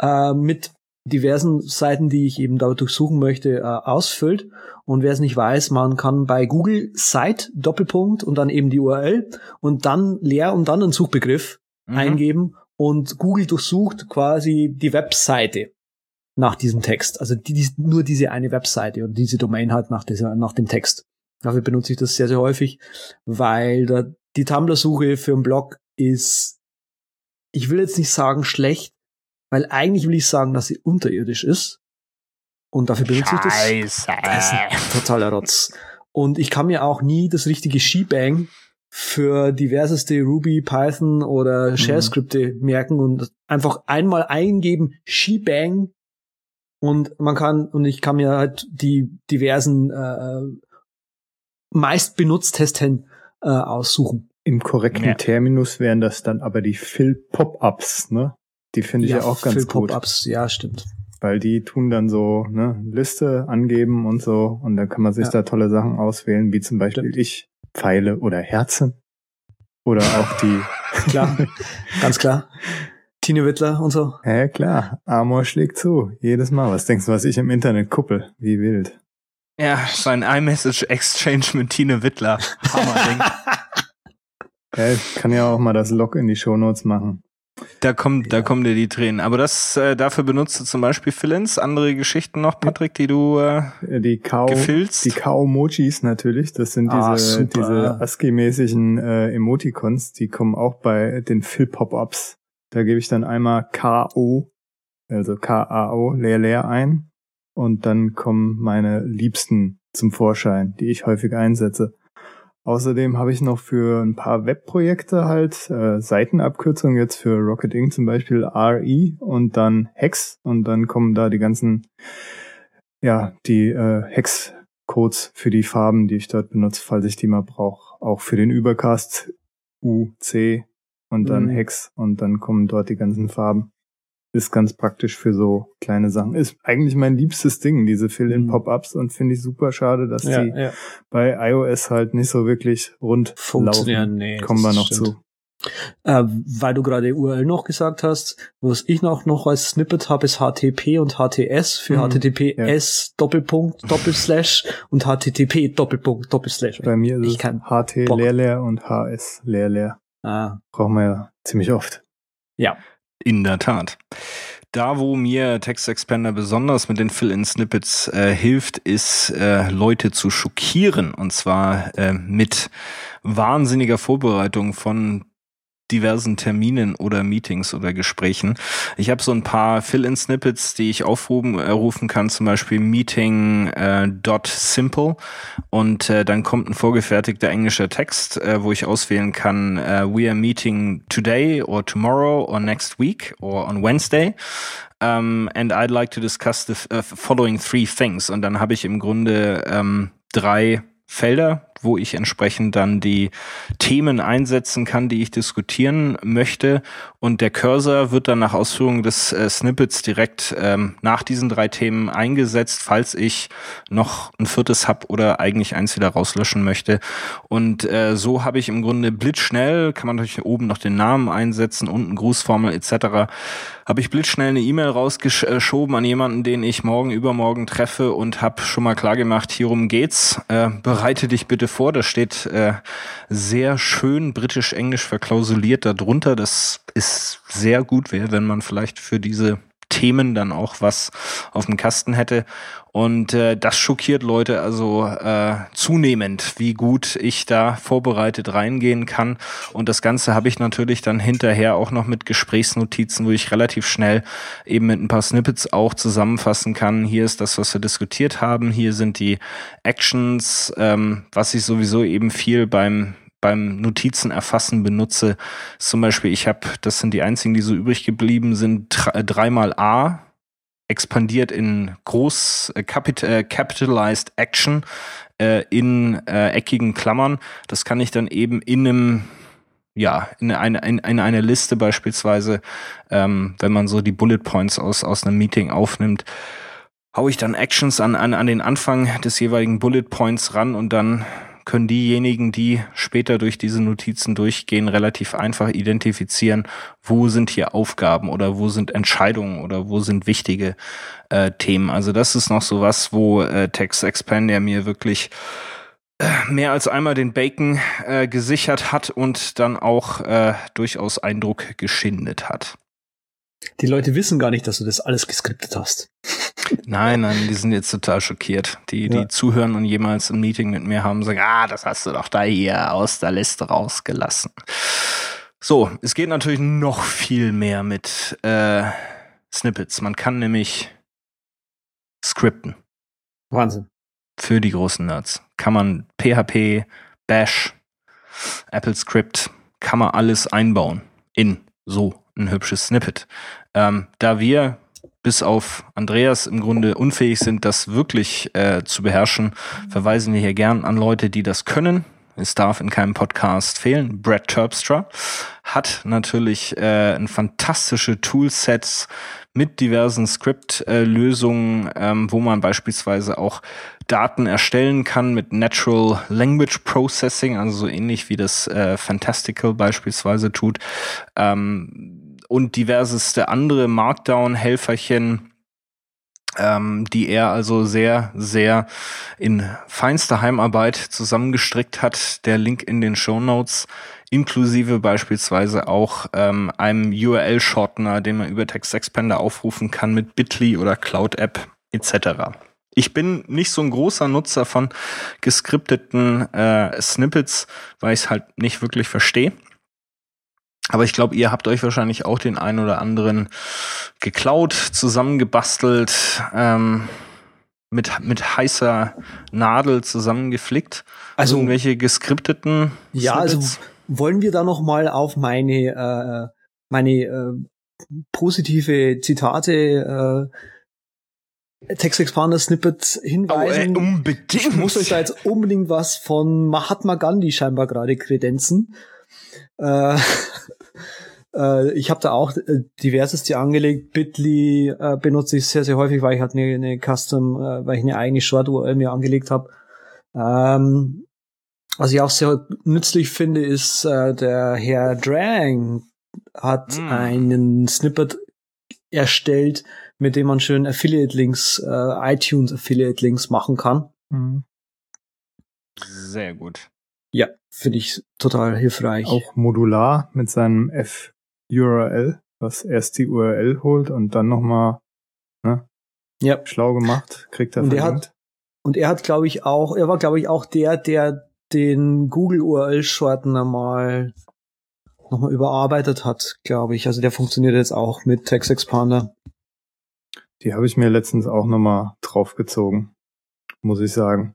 äh, mit diversen Seiten, die ich eben da durchsuchen möchte, äh, ausfüllt. Und wer es nicht weiß, man kann bei Google Site Doppelpunkt und dann eben die URL und dann leer und dann einen Suchbegriff mhm. eingeben und Google durchsucht quasi die Webseite nach diesem Text. Also die, die, nur diese eine Webseite und diese Domain halt nach, dieser, nach dem Text. Dafür benutze ich das sehr, sehr häufig, weil da die Tumblr-Suche für einen Blog ist, ich will jetzt nicht sagen schlecht, weil eigentlich will ich sagen, dass sie unterirdisch ist. Und dafür benutze ich das. Scheiße. Das ist ein totaler Rotz. Und ich kann mir auch nie das richtige Shebang für diverseste Ruby, Python oder Shell-Skripte mhm. merken und einfach einmal eingeben, Shebang und man kann, und ich kann mir halt die diversen äh, meist benutzt Testen äh, aussuchen. Im korrekten ja. Terminus wären das dann aber die Fill-Pop-Ups, ne? Die finde ich ja, ja auch ganz gut. Pop-ups, ja, stimmt. Weil die tun dann so, ne, Liste angeben und so und dann kann man sich ja. da tolle Sachen auswählen, wie zum Beispiel stimmt. ich, Pfeile oder Herzen. Oder auch die. klar, ganz klar. Tine Wittler und so. Ja, klar. Amor schlägt zu. Jedes Mal. Was denkst du, was ich im Internet kuppel? Wie wild. Ja, sein iMessage Exchange mit Tine Wittler. Hammer Ding. ja, ich kann ja auch mal das Log in die Shownotes machen. Da kommt, ja. da kommen dir die Tränen. Aber das, äh, dafür benutzt du zum Beispiel Fillins. Andere Geschichten noch, Patrick, die du äh, die Kao, gefilzt? Die Kao-Mojis natürlich. Das sind ah, diese, diese ASCII-mäßigen äh, Emoticons. Die kommen auch bei den Fill-Pop-Ups. Da gebe ich dann einmal K-O, also K-A-O, leer, leer ein. Und dann kommen meine Liebsten zum Vorschein, die ich häufig einsetze. Außerdem habe ich noch für ein paar Webprojekte halt äh, Seitenabkürzungen jetzt für Rocket Inc. zum Beispiel RE und dann Hex und dann kommen da die ganzen ja die äh, Hex-Codes für die Farben, die ich dort benutze, falls ich die mal brauche. Auch für den Übercast UC und dann mhm. Hex und dann kommen dort die ganzen Farben ist ganz praktisch für so kleine Sachen. Ist eigentlich mein liebstes Ding, diese Fill-in-Pop-ups und finde ich super schade, dass ja, die ja. bei iOS halt nicht so wirklich rund Funktionieren. Nee, Kommen wir noch stimmt. zu. Äh, weil du gerade URL noch gesagt hast, was ich noch, noch als Snippet habe, ist HTTP und HTS für mhm, HTTPS ja. Doppelpunkt Doppelslash und HTTP Doppelpunkt Doppelslash. Bei mir ist ich es HT leer leer und HS leer leer. Ah. Brauchen wir ja ziemlich oft. Ja. In der Tat. Da, wo mir Text Expander besonders mit den Fill-in-Snippets äh, hilft, ist äh, Leute zu schockieren. Und zwar äh, mit wahnsinniger Vorbereitung von diversen Terminen oder Meetings oder Gesprächen. Ich habe so ein paar Fill-in-Snippets, die ich aufrufen äh, rufen kann, zum Beispiel Meeting äh, und äh, dann kommt ein vorgefertigter englischer Text, äh, wo ich auswählen kann, äh, we are meeting today or tomorrow or next week or on Wednesday. Um, and I'd like to discuss the uh, following three things. Und dann habe ich im Grunde ähm, drei Felder, wo ich entsprechend dann die Themen einsetzen kann, die ich diskutieren möchte. Und der Cursor wird dann nach Ausführung des äh, Snippets direkt ähm, nach diesen drei Themen eingesetzt, falls ich noch ein viertes habe oder eigentlich eins wieder rauslöschen möchte. Und äh, so habe ich im Grunde blitzschnell, kann man natürlich oben noch den Namen einsetzen, unten Grußformel etc habe ich blitzschnell eine E-Mail rausgeschoben an jemanden, den ich morgen übermorgen treffe und habe schon mal klar gemacht, hierum geht's. Äh, bereite dich bitte vor. Das steht äh, sehr schön britisch-englisch verklausuliert darunter. Das ist sehr gut wäre, wenn man vielleicht für diese Themen dann auch was auf dem Kasten hätte. Und äh, das schockiert Leute also äh, zunehmend, wie gut ich da vorbereitet reingehen kann. Und das Ganze habe ich natürlich dann hinterher auch noch mit Gesprächsnotizen, wo ich relativ schnell eben mit ein paar Snippets auch zusammenfassen kann. Hier ist das, was wir diskutiert haben. Hier sind die Actions, ähm, was ich sowieso eben viel beim beim Notizen erfassen benutze. Zum Beispiel, ich habe, das sind die einzigen, die so übrig geblieben sind, dreimal A expandiert in groß äh, capit äh, capitalized action äh, in äh, eckigen Klammern. Das kann ich dann eben in einem ja, in eine, in, in eine Liste beispielsweise, ähm, wenn man so die Bullet Points aus, aus einem Meeting aufnimmt, hau ich dann Actions an, an, an den Anfang des jeweiligen Bullet Points ran und dann können diejenigen, die später durch diese Notizen durchgehen, relativ einfach identifizieren, wo sind hier Aufgaben oder wo sind Entscheidungen oder wo sind wichtige äh, Themen. Also das ist noch so was, wo äh, Text Expander mir wirklich äh, mehr als einmal den Bacon äh, gesichert hat und dann auch äh, durchaus Eindruck geschindet hat. Die Leute wissen gar nicht, dass du das alles geskriptet hast. Nein, nein, die sind jetzt total schockiert. Die, die ja. zuhören und jemals ein Meeting mit mir haben, sagen, ah, das hast du doch da hier aus der Liste rausgelassen. So, es geht natürlich noch viel mehr mit äh, Snippets. Man kann nämlich skripten. Wahnsinn. Für die großen Nerds. Kann man PHP, Bash, Apple Script, kann man alles einbauen in so ein hübsches Snippet. Ähm, da wir bis auf Andreas im Grunde unfähig sind, das wirklich äh, zu beherrschen, verweisen wir hier gern an Leute, die das können. Es darf in keinem Podcast fehlen. Brad Terpstra hat natürlich äh, ein fantastische Toolsets mit diversen Script-Lösungen, ähm, wo man beispielsweise auch Daten erstellen kann mit Natural Language Processing, also so ähnlich wie das äh, Fantastical beispielsweise tut. Ähm, und diverseste andere Markdown-Helferchen, ähm, die er also sehr, sehr in feinster Heimarbeit zusammengestrickt hat. Der Link in den Show Notes. inklusive beispielsweise auch ähm, einem URL-Shortener, den man über TextExpander aufrufen kann mit Bitly oder Cloud App etc. Ich bin nicht so ein großer Nutzer von geskripteten äh, Snippets, weil ich es halt nicht wirklich verstehe. Aber ich glaube, ihr habt euch wahrscheinlich auch den einen oder anderen geklaut, zusammengebastelt, ähm, mit, mit heißer Nadel zusammengeflickt. Also irgendwelche geskripteten. Ja, Snippets. also wollen wir da noch mal auf meine äh, meine äh, positive Zitate äh, Text Expander Snippet oh, äh, hinweisen. unbedingt. Ich muss euch da jetzt unbedingt was von Mahatma Gandhi scheinbar gerade kredenzen. Äh, äh, ich habe da auch äh, diverses angelegt. Bitly äh, benutze ich sehr, sehr häufig, weil ich halt eine, eine Custom, äh, weil ich eine eigene Short-URL mir angelegt habe. Ähm, was ich auch sehr nützlich finde, ist äh, der Herr Drang hat Mm. einen Snippet erstellt, mit dem man schön Affiliate-Links, äh, iTunes-Affiliate-Links machen kann. Mhm. Sehr gut. Ja, finde ich total hilfreich. Auch modular mit seinem F-URL, was erst die URL holt und dann nochmal ja. schlau gemacht, kriegt er Und er hat, und er hat, glaube ich, auch, er war, glaube ich, auch der, der den Google URL-Shortener mal nochmal überarbeitet hat, glaube ich. Also der funktioniert jetzt auch mit Text Expander. Die habe ich mir letztens auch nochmal draufgezogen, muss ich sagen.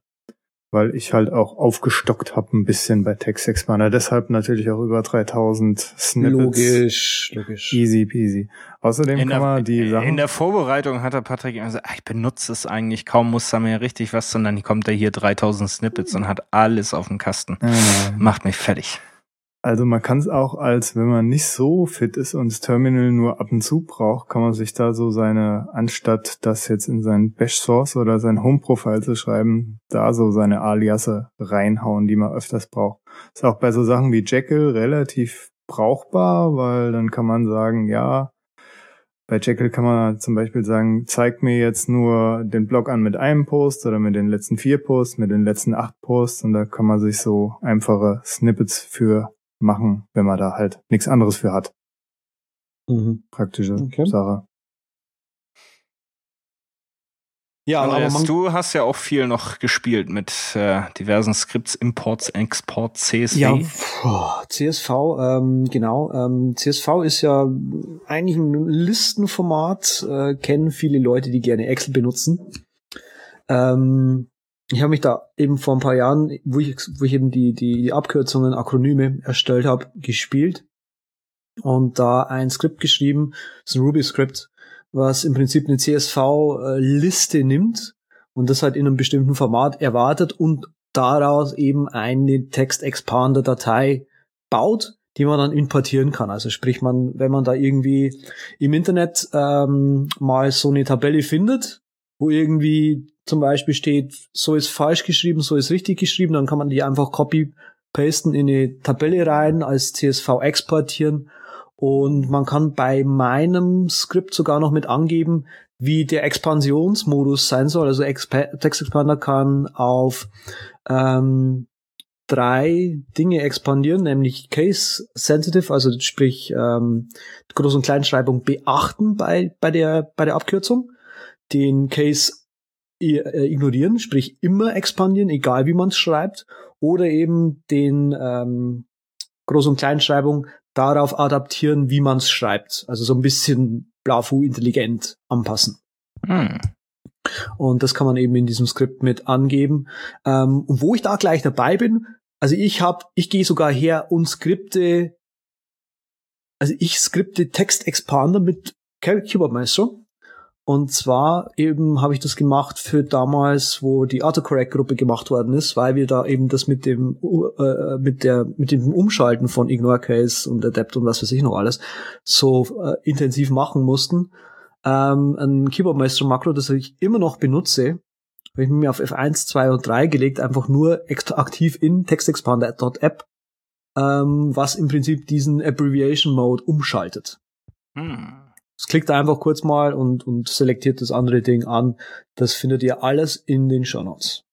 Weil ich halt auch aufgestockt habe ein bisschen bei Text Expander. Deshalb natürlich auch über 3000 Snippets. Logisch, logisch. Easy peasy. Außerdem In kann man die der, Sachen... in der Vorbereitung hat der Patrick immer gesagt, ah, ich benutze es eigentlich kaum, muss da mir richtig was, sondern kommt er hier 3000 Snippets und hat alles auf dem Kasten. Äh, Macht mich fertig. Also man kann es auch als, wenn man nicht so fit ist und das Terminal nur ab und zu braucht, kann man sich da so seine, anstatt das jetzt in sein Bash Source oder sein Home Profile zu schreiben, da so seine Aliasse reinhauen, die man öfters braucht. Ist auch bei so Sachen wie Jekyll relativ brauchbar, weil dann kann man sagen, ja, bei Jekyll kann man zum Beispiel sagen, zeig mir jetzt nur den Blog an mit einem Post oder mit den letzten vier Posts, mit den letzten acht Posts und da kann man sich so einfache Snippets für machen, wenn man da halt nichts anderes für hat. Mhm. Praktische Okay. Sache. Ja, aber Andreas, man, du hast ja auch viel noch gespielt mit äh, diversen Skripts, Imports, Export, CSV. ja, CSV, ähm, genau. Ähm, CSV ist ja eigentlich ein Listenformat, äh, kennen viele Leute, die gerne Excel benutzen. Ähm, ich habe mich da eben vor ein paar Jahren, wo ich, wo ich eben die, die, Abkürzungen, Akronyme erstellt habe, gespielt und da ein Skript geschrieben, ist ein Ruby-Skript, was im Prinzip eine CSV-Liste nimmt und das halt in einem bestimmten Format erwartet und daraus eben eine Text-Expander-Datei baut, die man dann importieren kann. Also sprich, man, wenn man da irgendwie im Internet ähm, mal so eine Tabelle findet, wo irgendwie zum Beispiel steht, so ist falsch geschrieben, so ist richtig geschrieben, dann kann man die einfach copy-pasten in eine Tabelle rein, als CSV exportieren und man kann bei meinem Skript sogar noch mit angeben, wie der Expansionsmodus sein soll. Also Expa Text Expander kann auf ähm, drei Dinge expandieren, nämlich Case Sensitive, also sprich ähm, Groß- und Kleinschreibung beachten bei, bei, der, bei der Abkürzung, den Case äh, ignorieren, sprich immer expandieren, egal wie man es schreibt, oder eben den ähm, Groß- und Kleinschreibung darauf adaptieren, wie man es schreibt. Also so ein bisschen Blafu intelligent anpassen. Hm. Und das kann man eben in diesem Skript mit angeben. Ähm, und wo ich da gleich dabei bin, also ich habe, ich gehe sogar her und skripte, also ich skripte Text Expander mit Keyboard Maestro. Und zwar eben habe ich das gemacht für damals, wo die Autocorrect-Gruppe gemacht worden ist, weil wir da eben das mit dem äh, mit der mit dem Umschalten von Ignore Case und Adapt und was weiß ich noch alles so äh, intensiv machen mussten. Ähm, ein Keyboard Maestro Makro, das ich immer noch benutze, habe ich mir auf F1, 2 und 3 gelegt, einfach nur aktiv in TextExpander.app, ähm, was im Prinzip diesen Abbreviation Mode umschaltet. Hm. Es klickt einfach kurz mal und, und selektiert das andere Ding an. Das findet ihr alles in den Show Notes.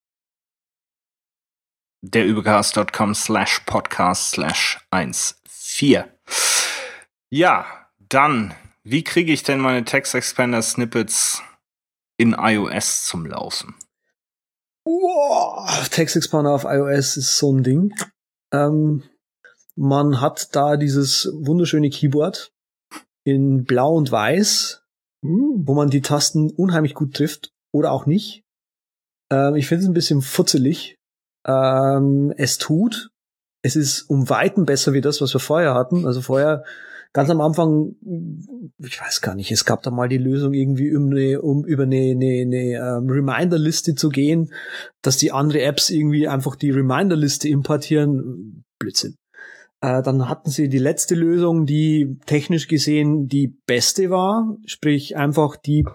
der übercast.com slash podcast slash 14. Ja, dann, wie kriege ich denn meine Text Expander Snippets in iOS zum Laufen? Wow, Text Expander auf iOS ist so ein Ding. Ähm, man hat da dieses wunderschöne Keyboard in Blau und Weiß, wo man die Tasten unheimlich gut trifft oder auch nicht. Ähm, ich finde es ein bisschen futzelig. Ähm, es tut. Es ist um Weiten besser wie das, was wir vorher hatten. Also vorher ganz am Anfang, ich weiß gar nicht, es gab da mal die Lösung irgendwie um, eine, um über eine, eine, eine um, Reminder-Liste zu gehen, dass die andere Apps irgendwie einfach die Reminder-Liste importieren. Blödsinn. Äh, dann hatten sie die letzte Lösung, die technisch gesehen die beste war, sprich einfach die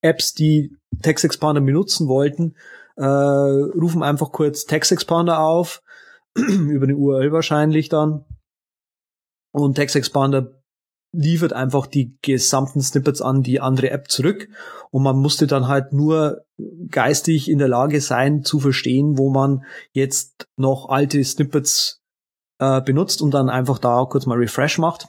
Apps, die Text Expander benutzen wollten, äh, rufen einfach kurz Text Expander auf, über eine URL wahrscheinlich dann. Und Text Expander liefert einfach die gesamten Snippets an die andere App zurück und man musste dann halt nur geistig in der Lage sein zu verstehen, wo man jetzt noch alte Snippets äh, benutzt und dann einfach da kurz mal Refresh macht.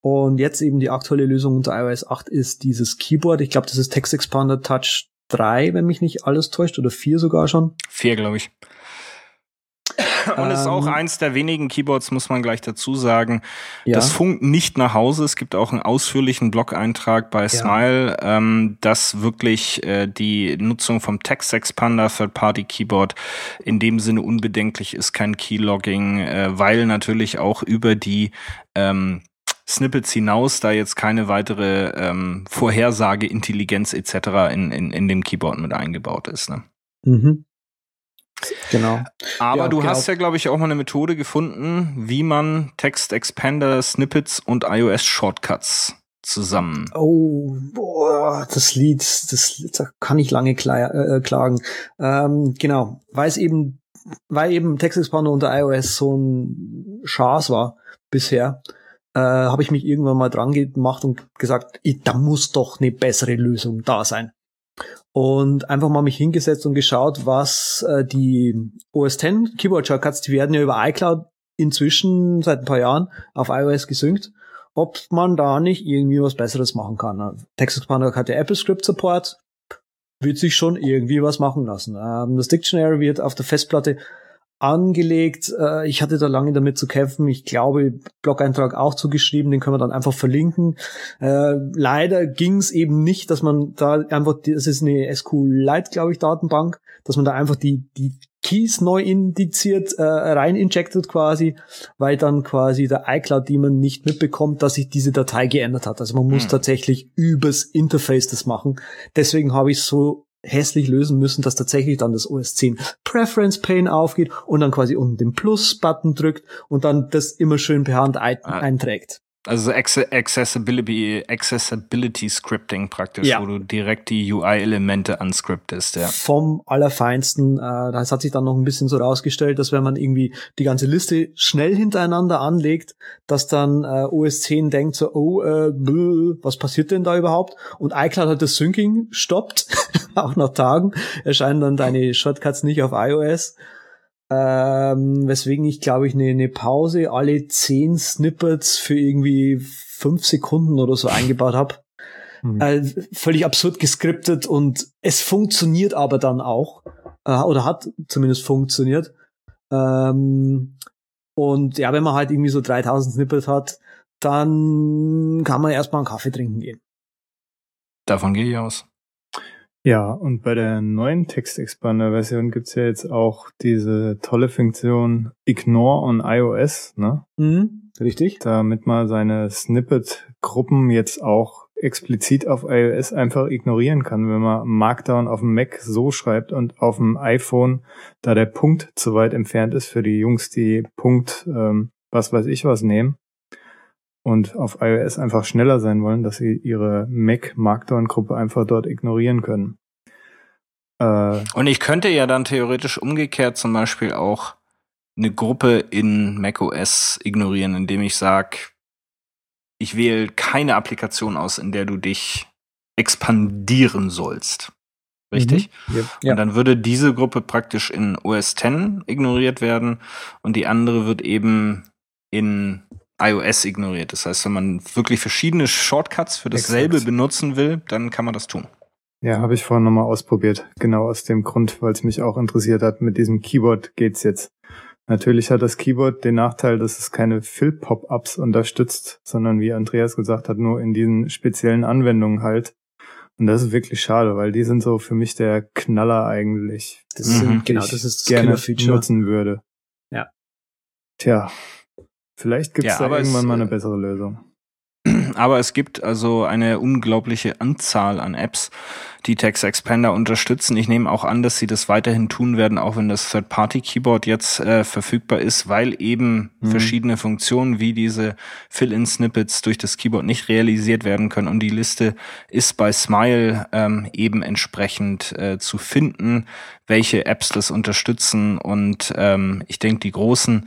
Und jetzt eben die aktuelle Lösung unter iOS 8 ist dieses Keyboard. Ich glaube, das ist Text Expander Touch 3, wenn mich nicht alles täuscht, oder 4 sogar schon. 4, glaube ich. Und ist auch ähm, eins der wenigen Keyboards, muss man gleich dazu sagen. Ja. Das funkt nicht nach Hause. Es gibt auch einen ausführlichen Blog-Eintrag bei ja. Smile, ähm, dass wirklich äh, die Nutzung vom Text Expander Third-Party Keyboard in dem Sinne unbedenklich ist, kein Keylogging, äh, weil natürlich auch über die ähm, Snippets hinaus da jetzt keine weitere ähm, Vorhersage, Intelligenz etc. In, in, in dem Keyboard mit eingebaut ist. Ne? Mhm. Genau. Aber ja, du genau. hast ja, glaube ich, auch mal eine Methode gefunden, wie man Text Expander, Snippets und iOS Shortcuts zusammen. Oh, boah, das Lied, das da kann ich lange äh, klagen. Ähm, genau, weil es eben, weil eben Text Expander unter iOS so ein Schaß war bisher, äh, habe ich mich irgendwann mal dran gemacht und gesagt, da muss doch eine bessere Lösung da sein und einfach mal mich hingesetzt und geschaut, was äh, die OS X Keyboard Shortcuts, die werden ja über iCloud inzwischen seit ein paar Jahren auf iOS gesynkt, ob man da nicht irgendwie was Besseres machen kann. Text Expander hat ja Apple Script Support, wird sich schon irgendwie was machen lassen. Ähm, das Dictionary wird auf der Festplatte angelegt. Äh, ich hatte da lange damit zu kämpfen. Ich glaube, Blog-Eintrag auch zugeschrieben, den können wir dann einfach verlinken. Äh, leider ging es eben nicht, dass man da einfach, das ist eine SQLite, glaube ich, Datenbank, dass man da einfach die, die Keys neu indiziert, äh, rein injected quasi, weil dann quasi der iCloud-Demon nicht mitbekommt, dass sich diese Datei geändert hat. Also man muss hm. tatsächlich übers Interface das machen. Deswegen habe ich so hässlich lösen müssen, dass tatsächlich dann das OS 10 Preference Pane aufgeht und dann quasi unten den Plus-Button drückt und dann das immer schön per Hand ein ah. einträgt. Also Accessibility, Accessibility Scripting praktisch, ja. wo du direkt die UI-Elemente anscriptest, ja. Vom Allerfeinsten. Äh, das hat sich dann noch ein bisschen so rausgestellt, dass wenn man irgendwie die ganze Liste schnell hintereinander anlegt, dass dann äh, OS 10 denkt so, oh, äh, bläh, was passiert denn da überhaupt? Und iCloud hat das Syncing stoppt, auch nach Tagen erscheinen dann deine Shortcuts nicht auf iOS. Ähm, weswegen ich, glaube ich, eine ne Pause alle zehn Snippets für irgendwie fünf Sekunden oder so eingebaut habe. Mhm. Äh, völlig absurd geskriptet und es funktioniert aber dann auch. Äh, oder hat zumindest funktioniert. Ähm, und ja, wenn man halt irgendwie so 3000 Snippets hat, dann kann man erstmal einen Kaffee trinken gehen. Davon gehe ich aus. Ja, und bei der neuen Text-Expander-Version gibt's ja jetzt auch diese tolle Funktion Ignore on iOS, ne? Mhm, richtig. Damit man seine Snippet-Gruppen jetzt auch explizit auf iOS einfach ignorieren kann, wenn man Markdown auf dem Mac so schreibt und auf dem iPhone, da der Punkt zu weit entfernt ist für die Jungs, die Punkt, ähm, was weiß ich was nehmen, und auf iOS einfach schneller sein wollen, dass sie ihre Mac Markdown Gruppe einfach dort ignorieren können. Äh, und ich könnte ja dann theoretisch umgekehrt zum Beispiel auch eine Gruppe in macOS ignorieren, indem ich sage, ich wähle keine Applikation aus, in der du dich expandieren sollst. Richtig? Mhm. Ja. Und dann würde diese Gruppe praktisch in OS X ignoriert werden und die andere wird eben in iOS ignoriert. Das heißt, wenn man wirklich verschiedene Shortcuts für dasselbe Exakt. benutzen will, dann kann man das tun. Ja, habe ich vorhin nochmal ausprobiert. Genau aus dem Grund, weil es mich auch interessiert hat. Mit diesem Keyboard geht's jetzt. Natürlich hat das Keyboard den Nachteil, dass es keine Fill-Pop-Ups unterstützt, sondern wie Andreas gesagt hat, nur in diesen speziellen Anwendungen halt. Und das ist wirklich schade, weil die sind so für mich der Knaller eigentlich. Das ist, Mhm. genau, ich das ist das gerne nutzen würde. Ja. Tja, vielleicht gibt's Ja, da aber irgendwann es, mal eine äh, bessere Lösung. Aber es gibt also eine unglaubliche Anzahl an Apps, die Text Expander unterstützen. Ich nehme auch an, dass sie das weiterhin tun werden, auch wenn das Third-Party-Keyboard jetzt äh, verfügbar ist, weil eben Mhm. verschiedene Funktionen wie diese Fill-in-Snippets durch das Keyboard nicht realisiert werden können. Und die Liste ist bei Smile ähm, eben entsprechend äh, zu finden, welche Apps das unterstützen. Und ähm, ich denke, die großen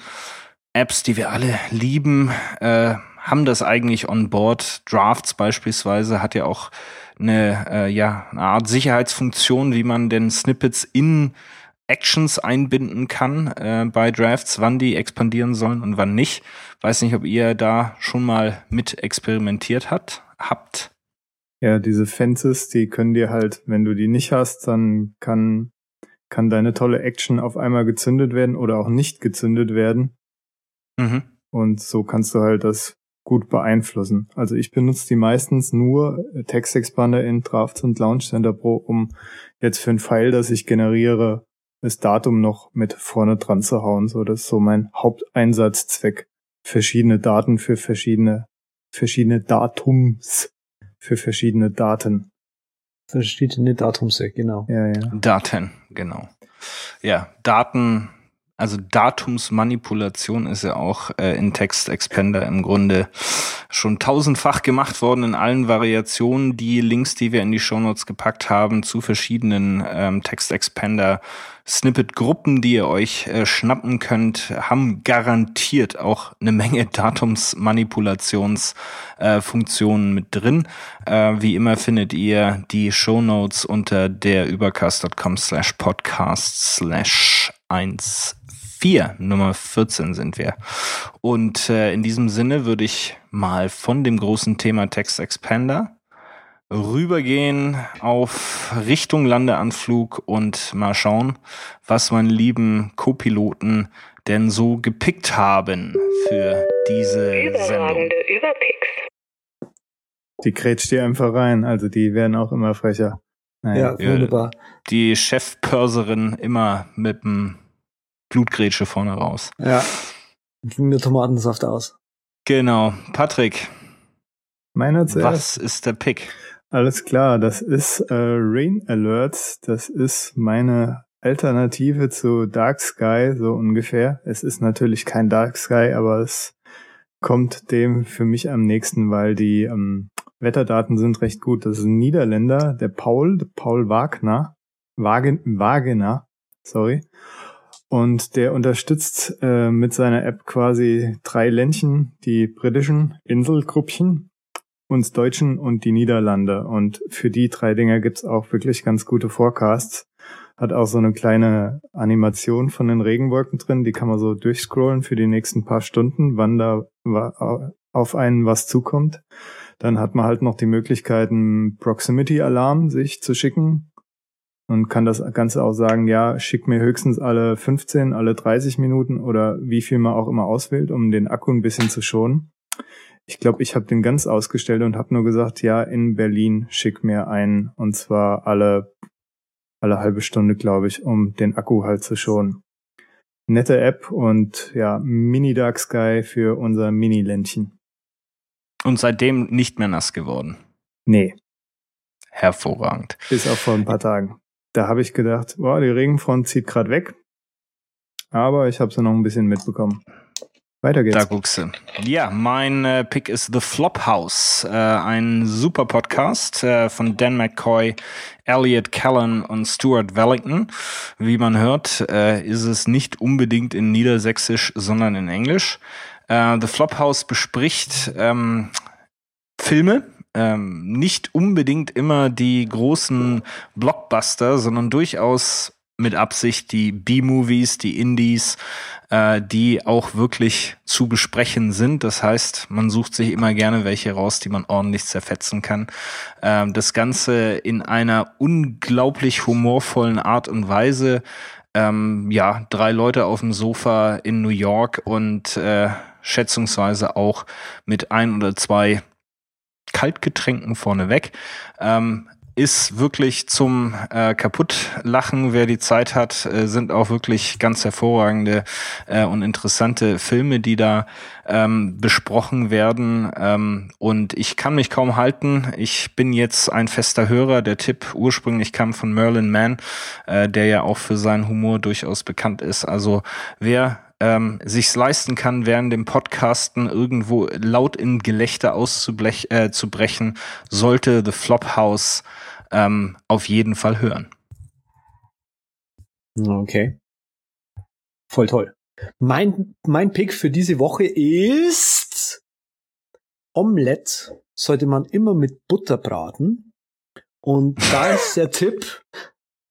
Apps, die wir alle lieben, äh, haben das eigentlich on board. Drafts beispielsweise hat ja auch eine, äh, ja, eine Art Sicherheitsfunktion, wie man denn Snippets in Actions einbinden kann äh, bei Drafts, wann die expandieren sollen und wann nicht. Weiß nicht, ob ihr da schon mal mit experimentiert hat, habt. Ja, diese Fences, die können dir halt, wenn du die nicht hast, dann kann, kann deine tolle Action auf einmal gezündet werden oder auch nicht gezündet werden. Mhm. Und so kannst du halt das gut beeinflussen. Also ich benutze die meistens nur Text Expander in Drafts und Launch Center Pro, um jetzt für ein File, das ich generiere, das Datum noch mit vorne dran zu hauen. So, das ist so mein Haupteinsatzzweck. Verschiedene Daten für verschiedene, verschiedene Datums für verschiedene Daten. Verschiedene Datumse, genau. Ja, ja. Daten, genau. Ja, Daten, also Datumsmanipulation ist ja auch äh, in Text Expander im Grunde schon tausendfach gemacht worden in allen Variationen. Die Links, die wir in die Shownotes gepackt haben zu verschiedenen ähm, Text Expander Snippet-Gruppen, die ihr euch äh, schnappen könnt, haben garantiert auch eine Menge Datumsmanipulationsfunktionen äh, mit drin. Äh, wie immer findet ihr die Shownotes unter der übercast.com slash podcast slash 14. Nummer 14 sind wir. Und äh, in diesem Sinne würde ich mal von dem großen Thema Text Expander rübergehen auf Richtung Landeanflug und mal schauen, was meine lieben Co-Piloten denn so gepickt haben für diese Sendung. Die grätscht dir einfach rein. Also die werden auch immer frecher. Naja. Ja, wunderbar. Die Chefpörserin immer mit dem Blutgrätsche vorne raus. Ja. Ging mir Tomatensaft aus. Genau. Patrick, Meiner zuerst. was ist der Pick? Alles klar, das ist äh, Rain Alerts. Das ist meine Alternative zu Dark Sky, so ungefähr. Es ist natürlich kein Dark Sky, aber es kommt dem für mich am nächsten, weil die ähm, Wetterdaten sind recht gut. Das ist ein Niederländer, der Paul, der Paul Wagner, Wagen, Wagener, sorry. Und der unterstützt äh, mit seiner App quasi drei Ländchen, die britischen Inselgruppchen, uns Deutschen und die Niederlande. Und für die drei Dinger gibt's auch wirklich ganz gute Forecasts. Hat auch so eine kleine Animation von den Regenwolken drin, die kann man so durchscrollen für die nächsten paar Stunden, wann da auf einen was zukommt. Dann hat man halt noch die Möglichkeit, einen Proximity-Alarm sich zu schicken und kann das Ganze auch sagen, ja, schick mir höchstens alle 15, alle 30 Minuten oder wie viel man auch immer auswählt, um den Akku ein bisschen zu schonen. Ich glaube, ich habe den ganz ausgestellt und habe nur gesagt, ja, in Berlin schick mir einen und zwar alle alle halbe Stunde, glaube ich, um den Akku halt zu schonen. Nette App und ja, Mini Dark Sky für unser Mini-Ländchen. Und seitdem nicht mehr nass geworden. Nee, Hervorragend. bis auf vor ein paar Tagen. Da habe ich gedacht, boah, die Regenfront zieht gerade weg. Aber ich habe sie noch ein bisschen mitbekommen. Weiter geht's. Da guckst du. Ja, mein äh, Pick ist The Flophouse, äh, ein super Podcast äh, von Dan McCoy, Elliot Callan und Stuart Wellington. Wie man hört, äh, ist es nicht unbedingt in Niedersächsisch, sondern in Englisch. Äh, The Flophouse bespricht ähm, Filme ähm, nicht unbedingt immer die großen Blockbuster, sondern durchaus mit Absicht die B-Movies, die Indies, äh, die auch wirklich zu besprechen sind. Das heißt, man sucht sich immer gerne welche raus, die man ordentlich zerfetzen kann. Ähm, das Ganze in einer unglaublich humorvollen Art und Weise. Ähm, ja, drei Leute auf dem Sofa in New York und äh, schätzungsweise auch mit ein oder zwei Kaltgetränken vorneweg. Ähm, ist wirklich zum äh, Kaputtlachen. Wer die Zeit hat, äh, sind auch wirklich ganz hervorragende äh, und interessante Filme, die da ähm, besprochen werden. Ähm, und ich kann mich kaum halten. Ich bin jetzt ein fester Hörer. Der Tipp ursprünglich kam von Merlin Mann, äh, der ja auch für seinen Humor durchaus bekannt ist. Also wer ähm, sich's leisten kann, während dem Podcasten irgendwo laut in Gelächter auszubrechen, äh, zu brechen, sollte The Flophouse ähm, auf jeden Fall hören. Okay. Voll toll. Mein, mein Pick für diese Woche ist Omelette sollte man immer mit Butter braten. Und da ist der Tipp,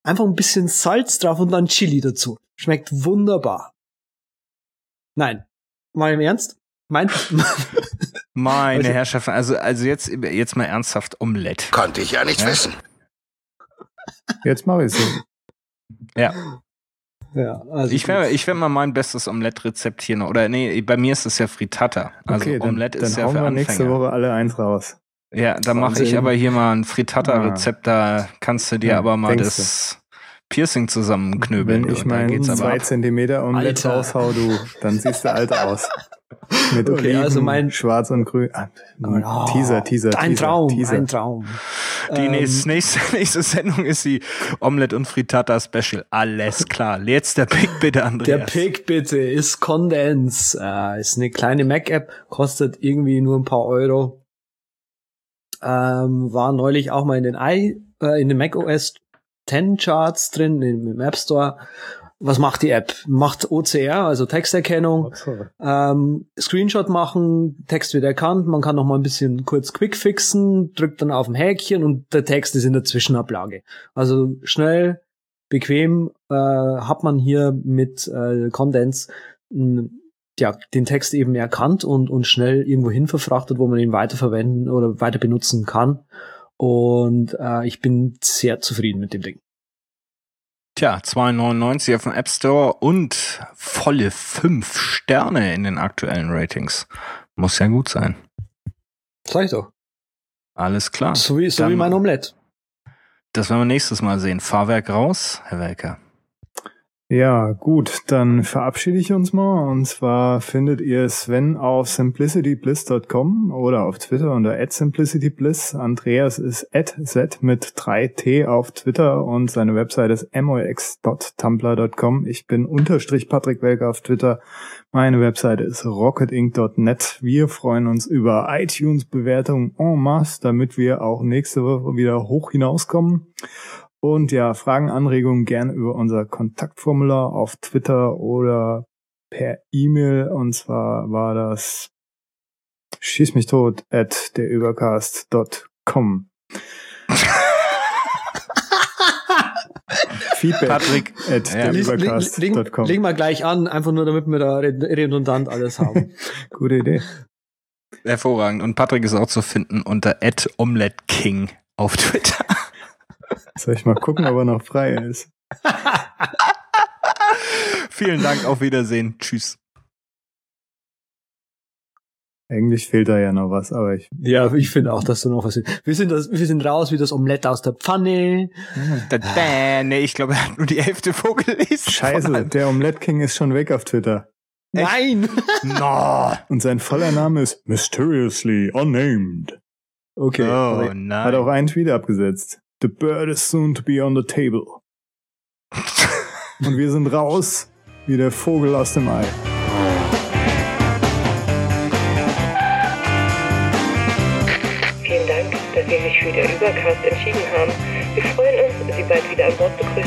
einfach ein bisschen Salz drauf und dann Chili dazu. Schmeckt wunderbar. Nein, mal im Ernst? Mein, Meine Herrschaften, also, also jetzt, jetzt mal ernsthaft Omelette. Konnte ich ja nicht ja? wissen. Jetzt mache ich es. Ja. Ja, also ich werde ich werd mal mein bestes Omelette-Rezept hier noch. Oder nee, bei mir ist es ja Frittata. Also okay, dann, Omelette dann ist ja für wir Anfänger. nächste Woche alle eins raus. Ja, da mache ich aber hier mal ein Frittata-Rezept. Da kannst du dir Ja, aber mal das Piercing zusammenknöbeln. Wenn ich und meinen geht's aber zwei ab. Zentimeter Omelette Alter. raushau, du, dann siehst du alt aus. Mit Okay, Oliven, also mein- schwarz und grün. Ah, Oh, Teaser, Teaser, Ein Teaser, Traum, Teaser. ein Traum. Die Ähm, nächste, nächste, nächste Sendung ist die Omelette und Frittata Special. Alles klar. Jetzt der Pick bitte, Andreas. Der Pick bitte ist Condense. Äh, ist eine kleine Mac-App, kostet irgendwie nur ein paar Euro. Ähm, war neulich auch mal in den i, äh, in den Mac OS 10 Charts drin, im, App Store. Was macht die App? Macht OCR, also Texterkennung, ähm, Screenshot machen, Text wird erkannt, man kann noch mal ein bisschen kurz quick fixen, drückt dann auf ein Häkchen und der Text ist in der Zwischenablage. Also schnell, bequem äh, hat man hier mit äh, Condense mh, ja, den Text eben erkannt und, und schnell irgendwo hin verfrachtet, wo man ihn weiterverwenden oder weiter benutzen kann. Und äh, ich bin sehr zufrieden mit dem Ding. Tja, 2,99 auf dem App Store und volle 5 Sterne in den aktuellen Ratings. Muss ja gut sein. Sag ich doch. Alles klar. So wie, so Dann- wie mein Omelette. Das werden wir nächstes Mal sehen. Fahrwerk raus, Herr Welker. Ja, gut, dann verabschiede ich uns mal. Und zwar findet ihr Sven auf simplicitybliss.com oder auf Twitter unter @simplicitybliss. Andreas ist @z mit 3t auf Twitter und seine Website ist mox.tumblr.com. Ich bin unterstrich Patrick Welker auf Twitter. Meine Webseite ist rocketinc.net. Wir freuen uns über iTunes-Bewertungen en masse, damit wir auch nächste Woche wieder hoch hinauskommen. Und ja, Fragen, Anregungen gern über unser Kontaktformular auf Twitter oder per E-Mail. Und zwar war das schieß mich tot at derübercast.com. Feedback Patrick, at ja. Leg, leg, leg, derübercast.com. mal gleich an, einfach nur damit wir da red- redundant alles haben. Gute Idee. hervorragend. Und Patrick ist auch zu finden unter @omeletking auf Twitter. Soll ich mal gucken, ob er noch frei ist? Vielen Dank, auf Wiedersehen. Tschüss. Eigentlich fehlt da ja noch was, aber ich. ja, ich finde auch, dass du noch was ist. Wir sind, das, wir sind raus wie das Omelette aus der Pfanne. Da, da, nee, ich glaube, er hat nur die Hälfte vorgelesen. Scheiße, der Omelette King ist schon weg auf Twitter. Nein! No. Und sein voller Name ist Mysteriously Unnamed. Okay. Oh aber- Hat nein. auch einen Tweet abgesetzt. The bird is soon to be on the table. Und wir sind raus, wie der Vogel aus dem Ei. Vielen Dank, dass Sie sich für der Übercast entschieden haben. Wir freuen uns, Sie bald wieder an Bord begrüßen.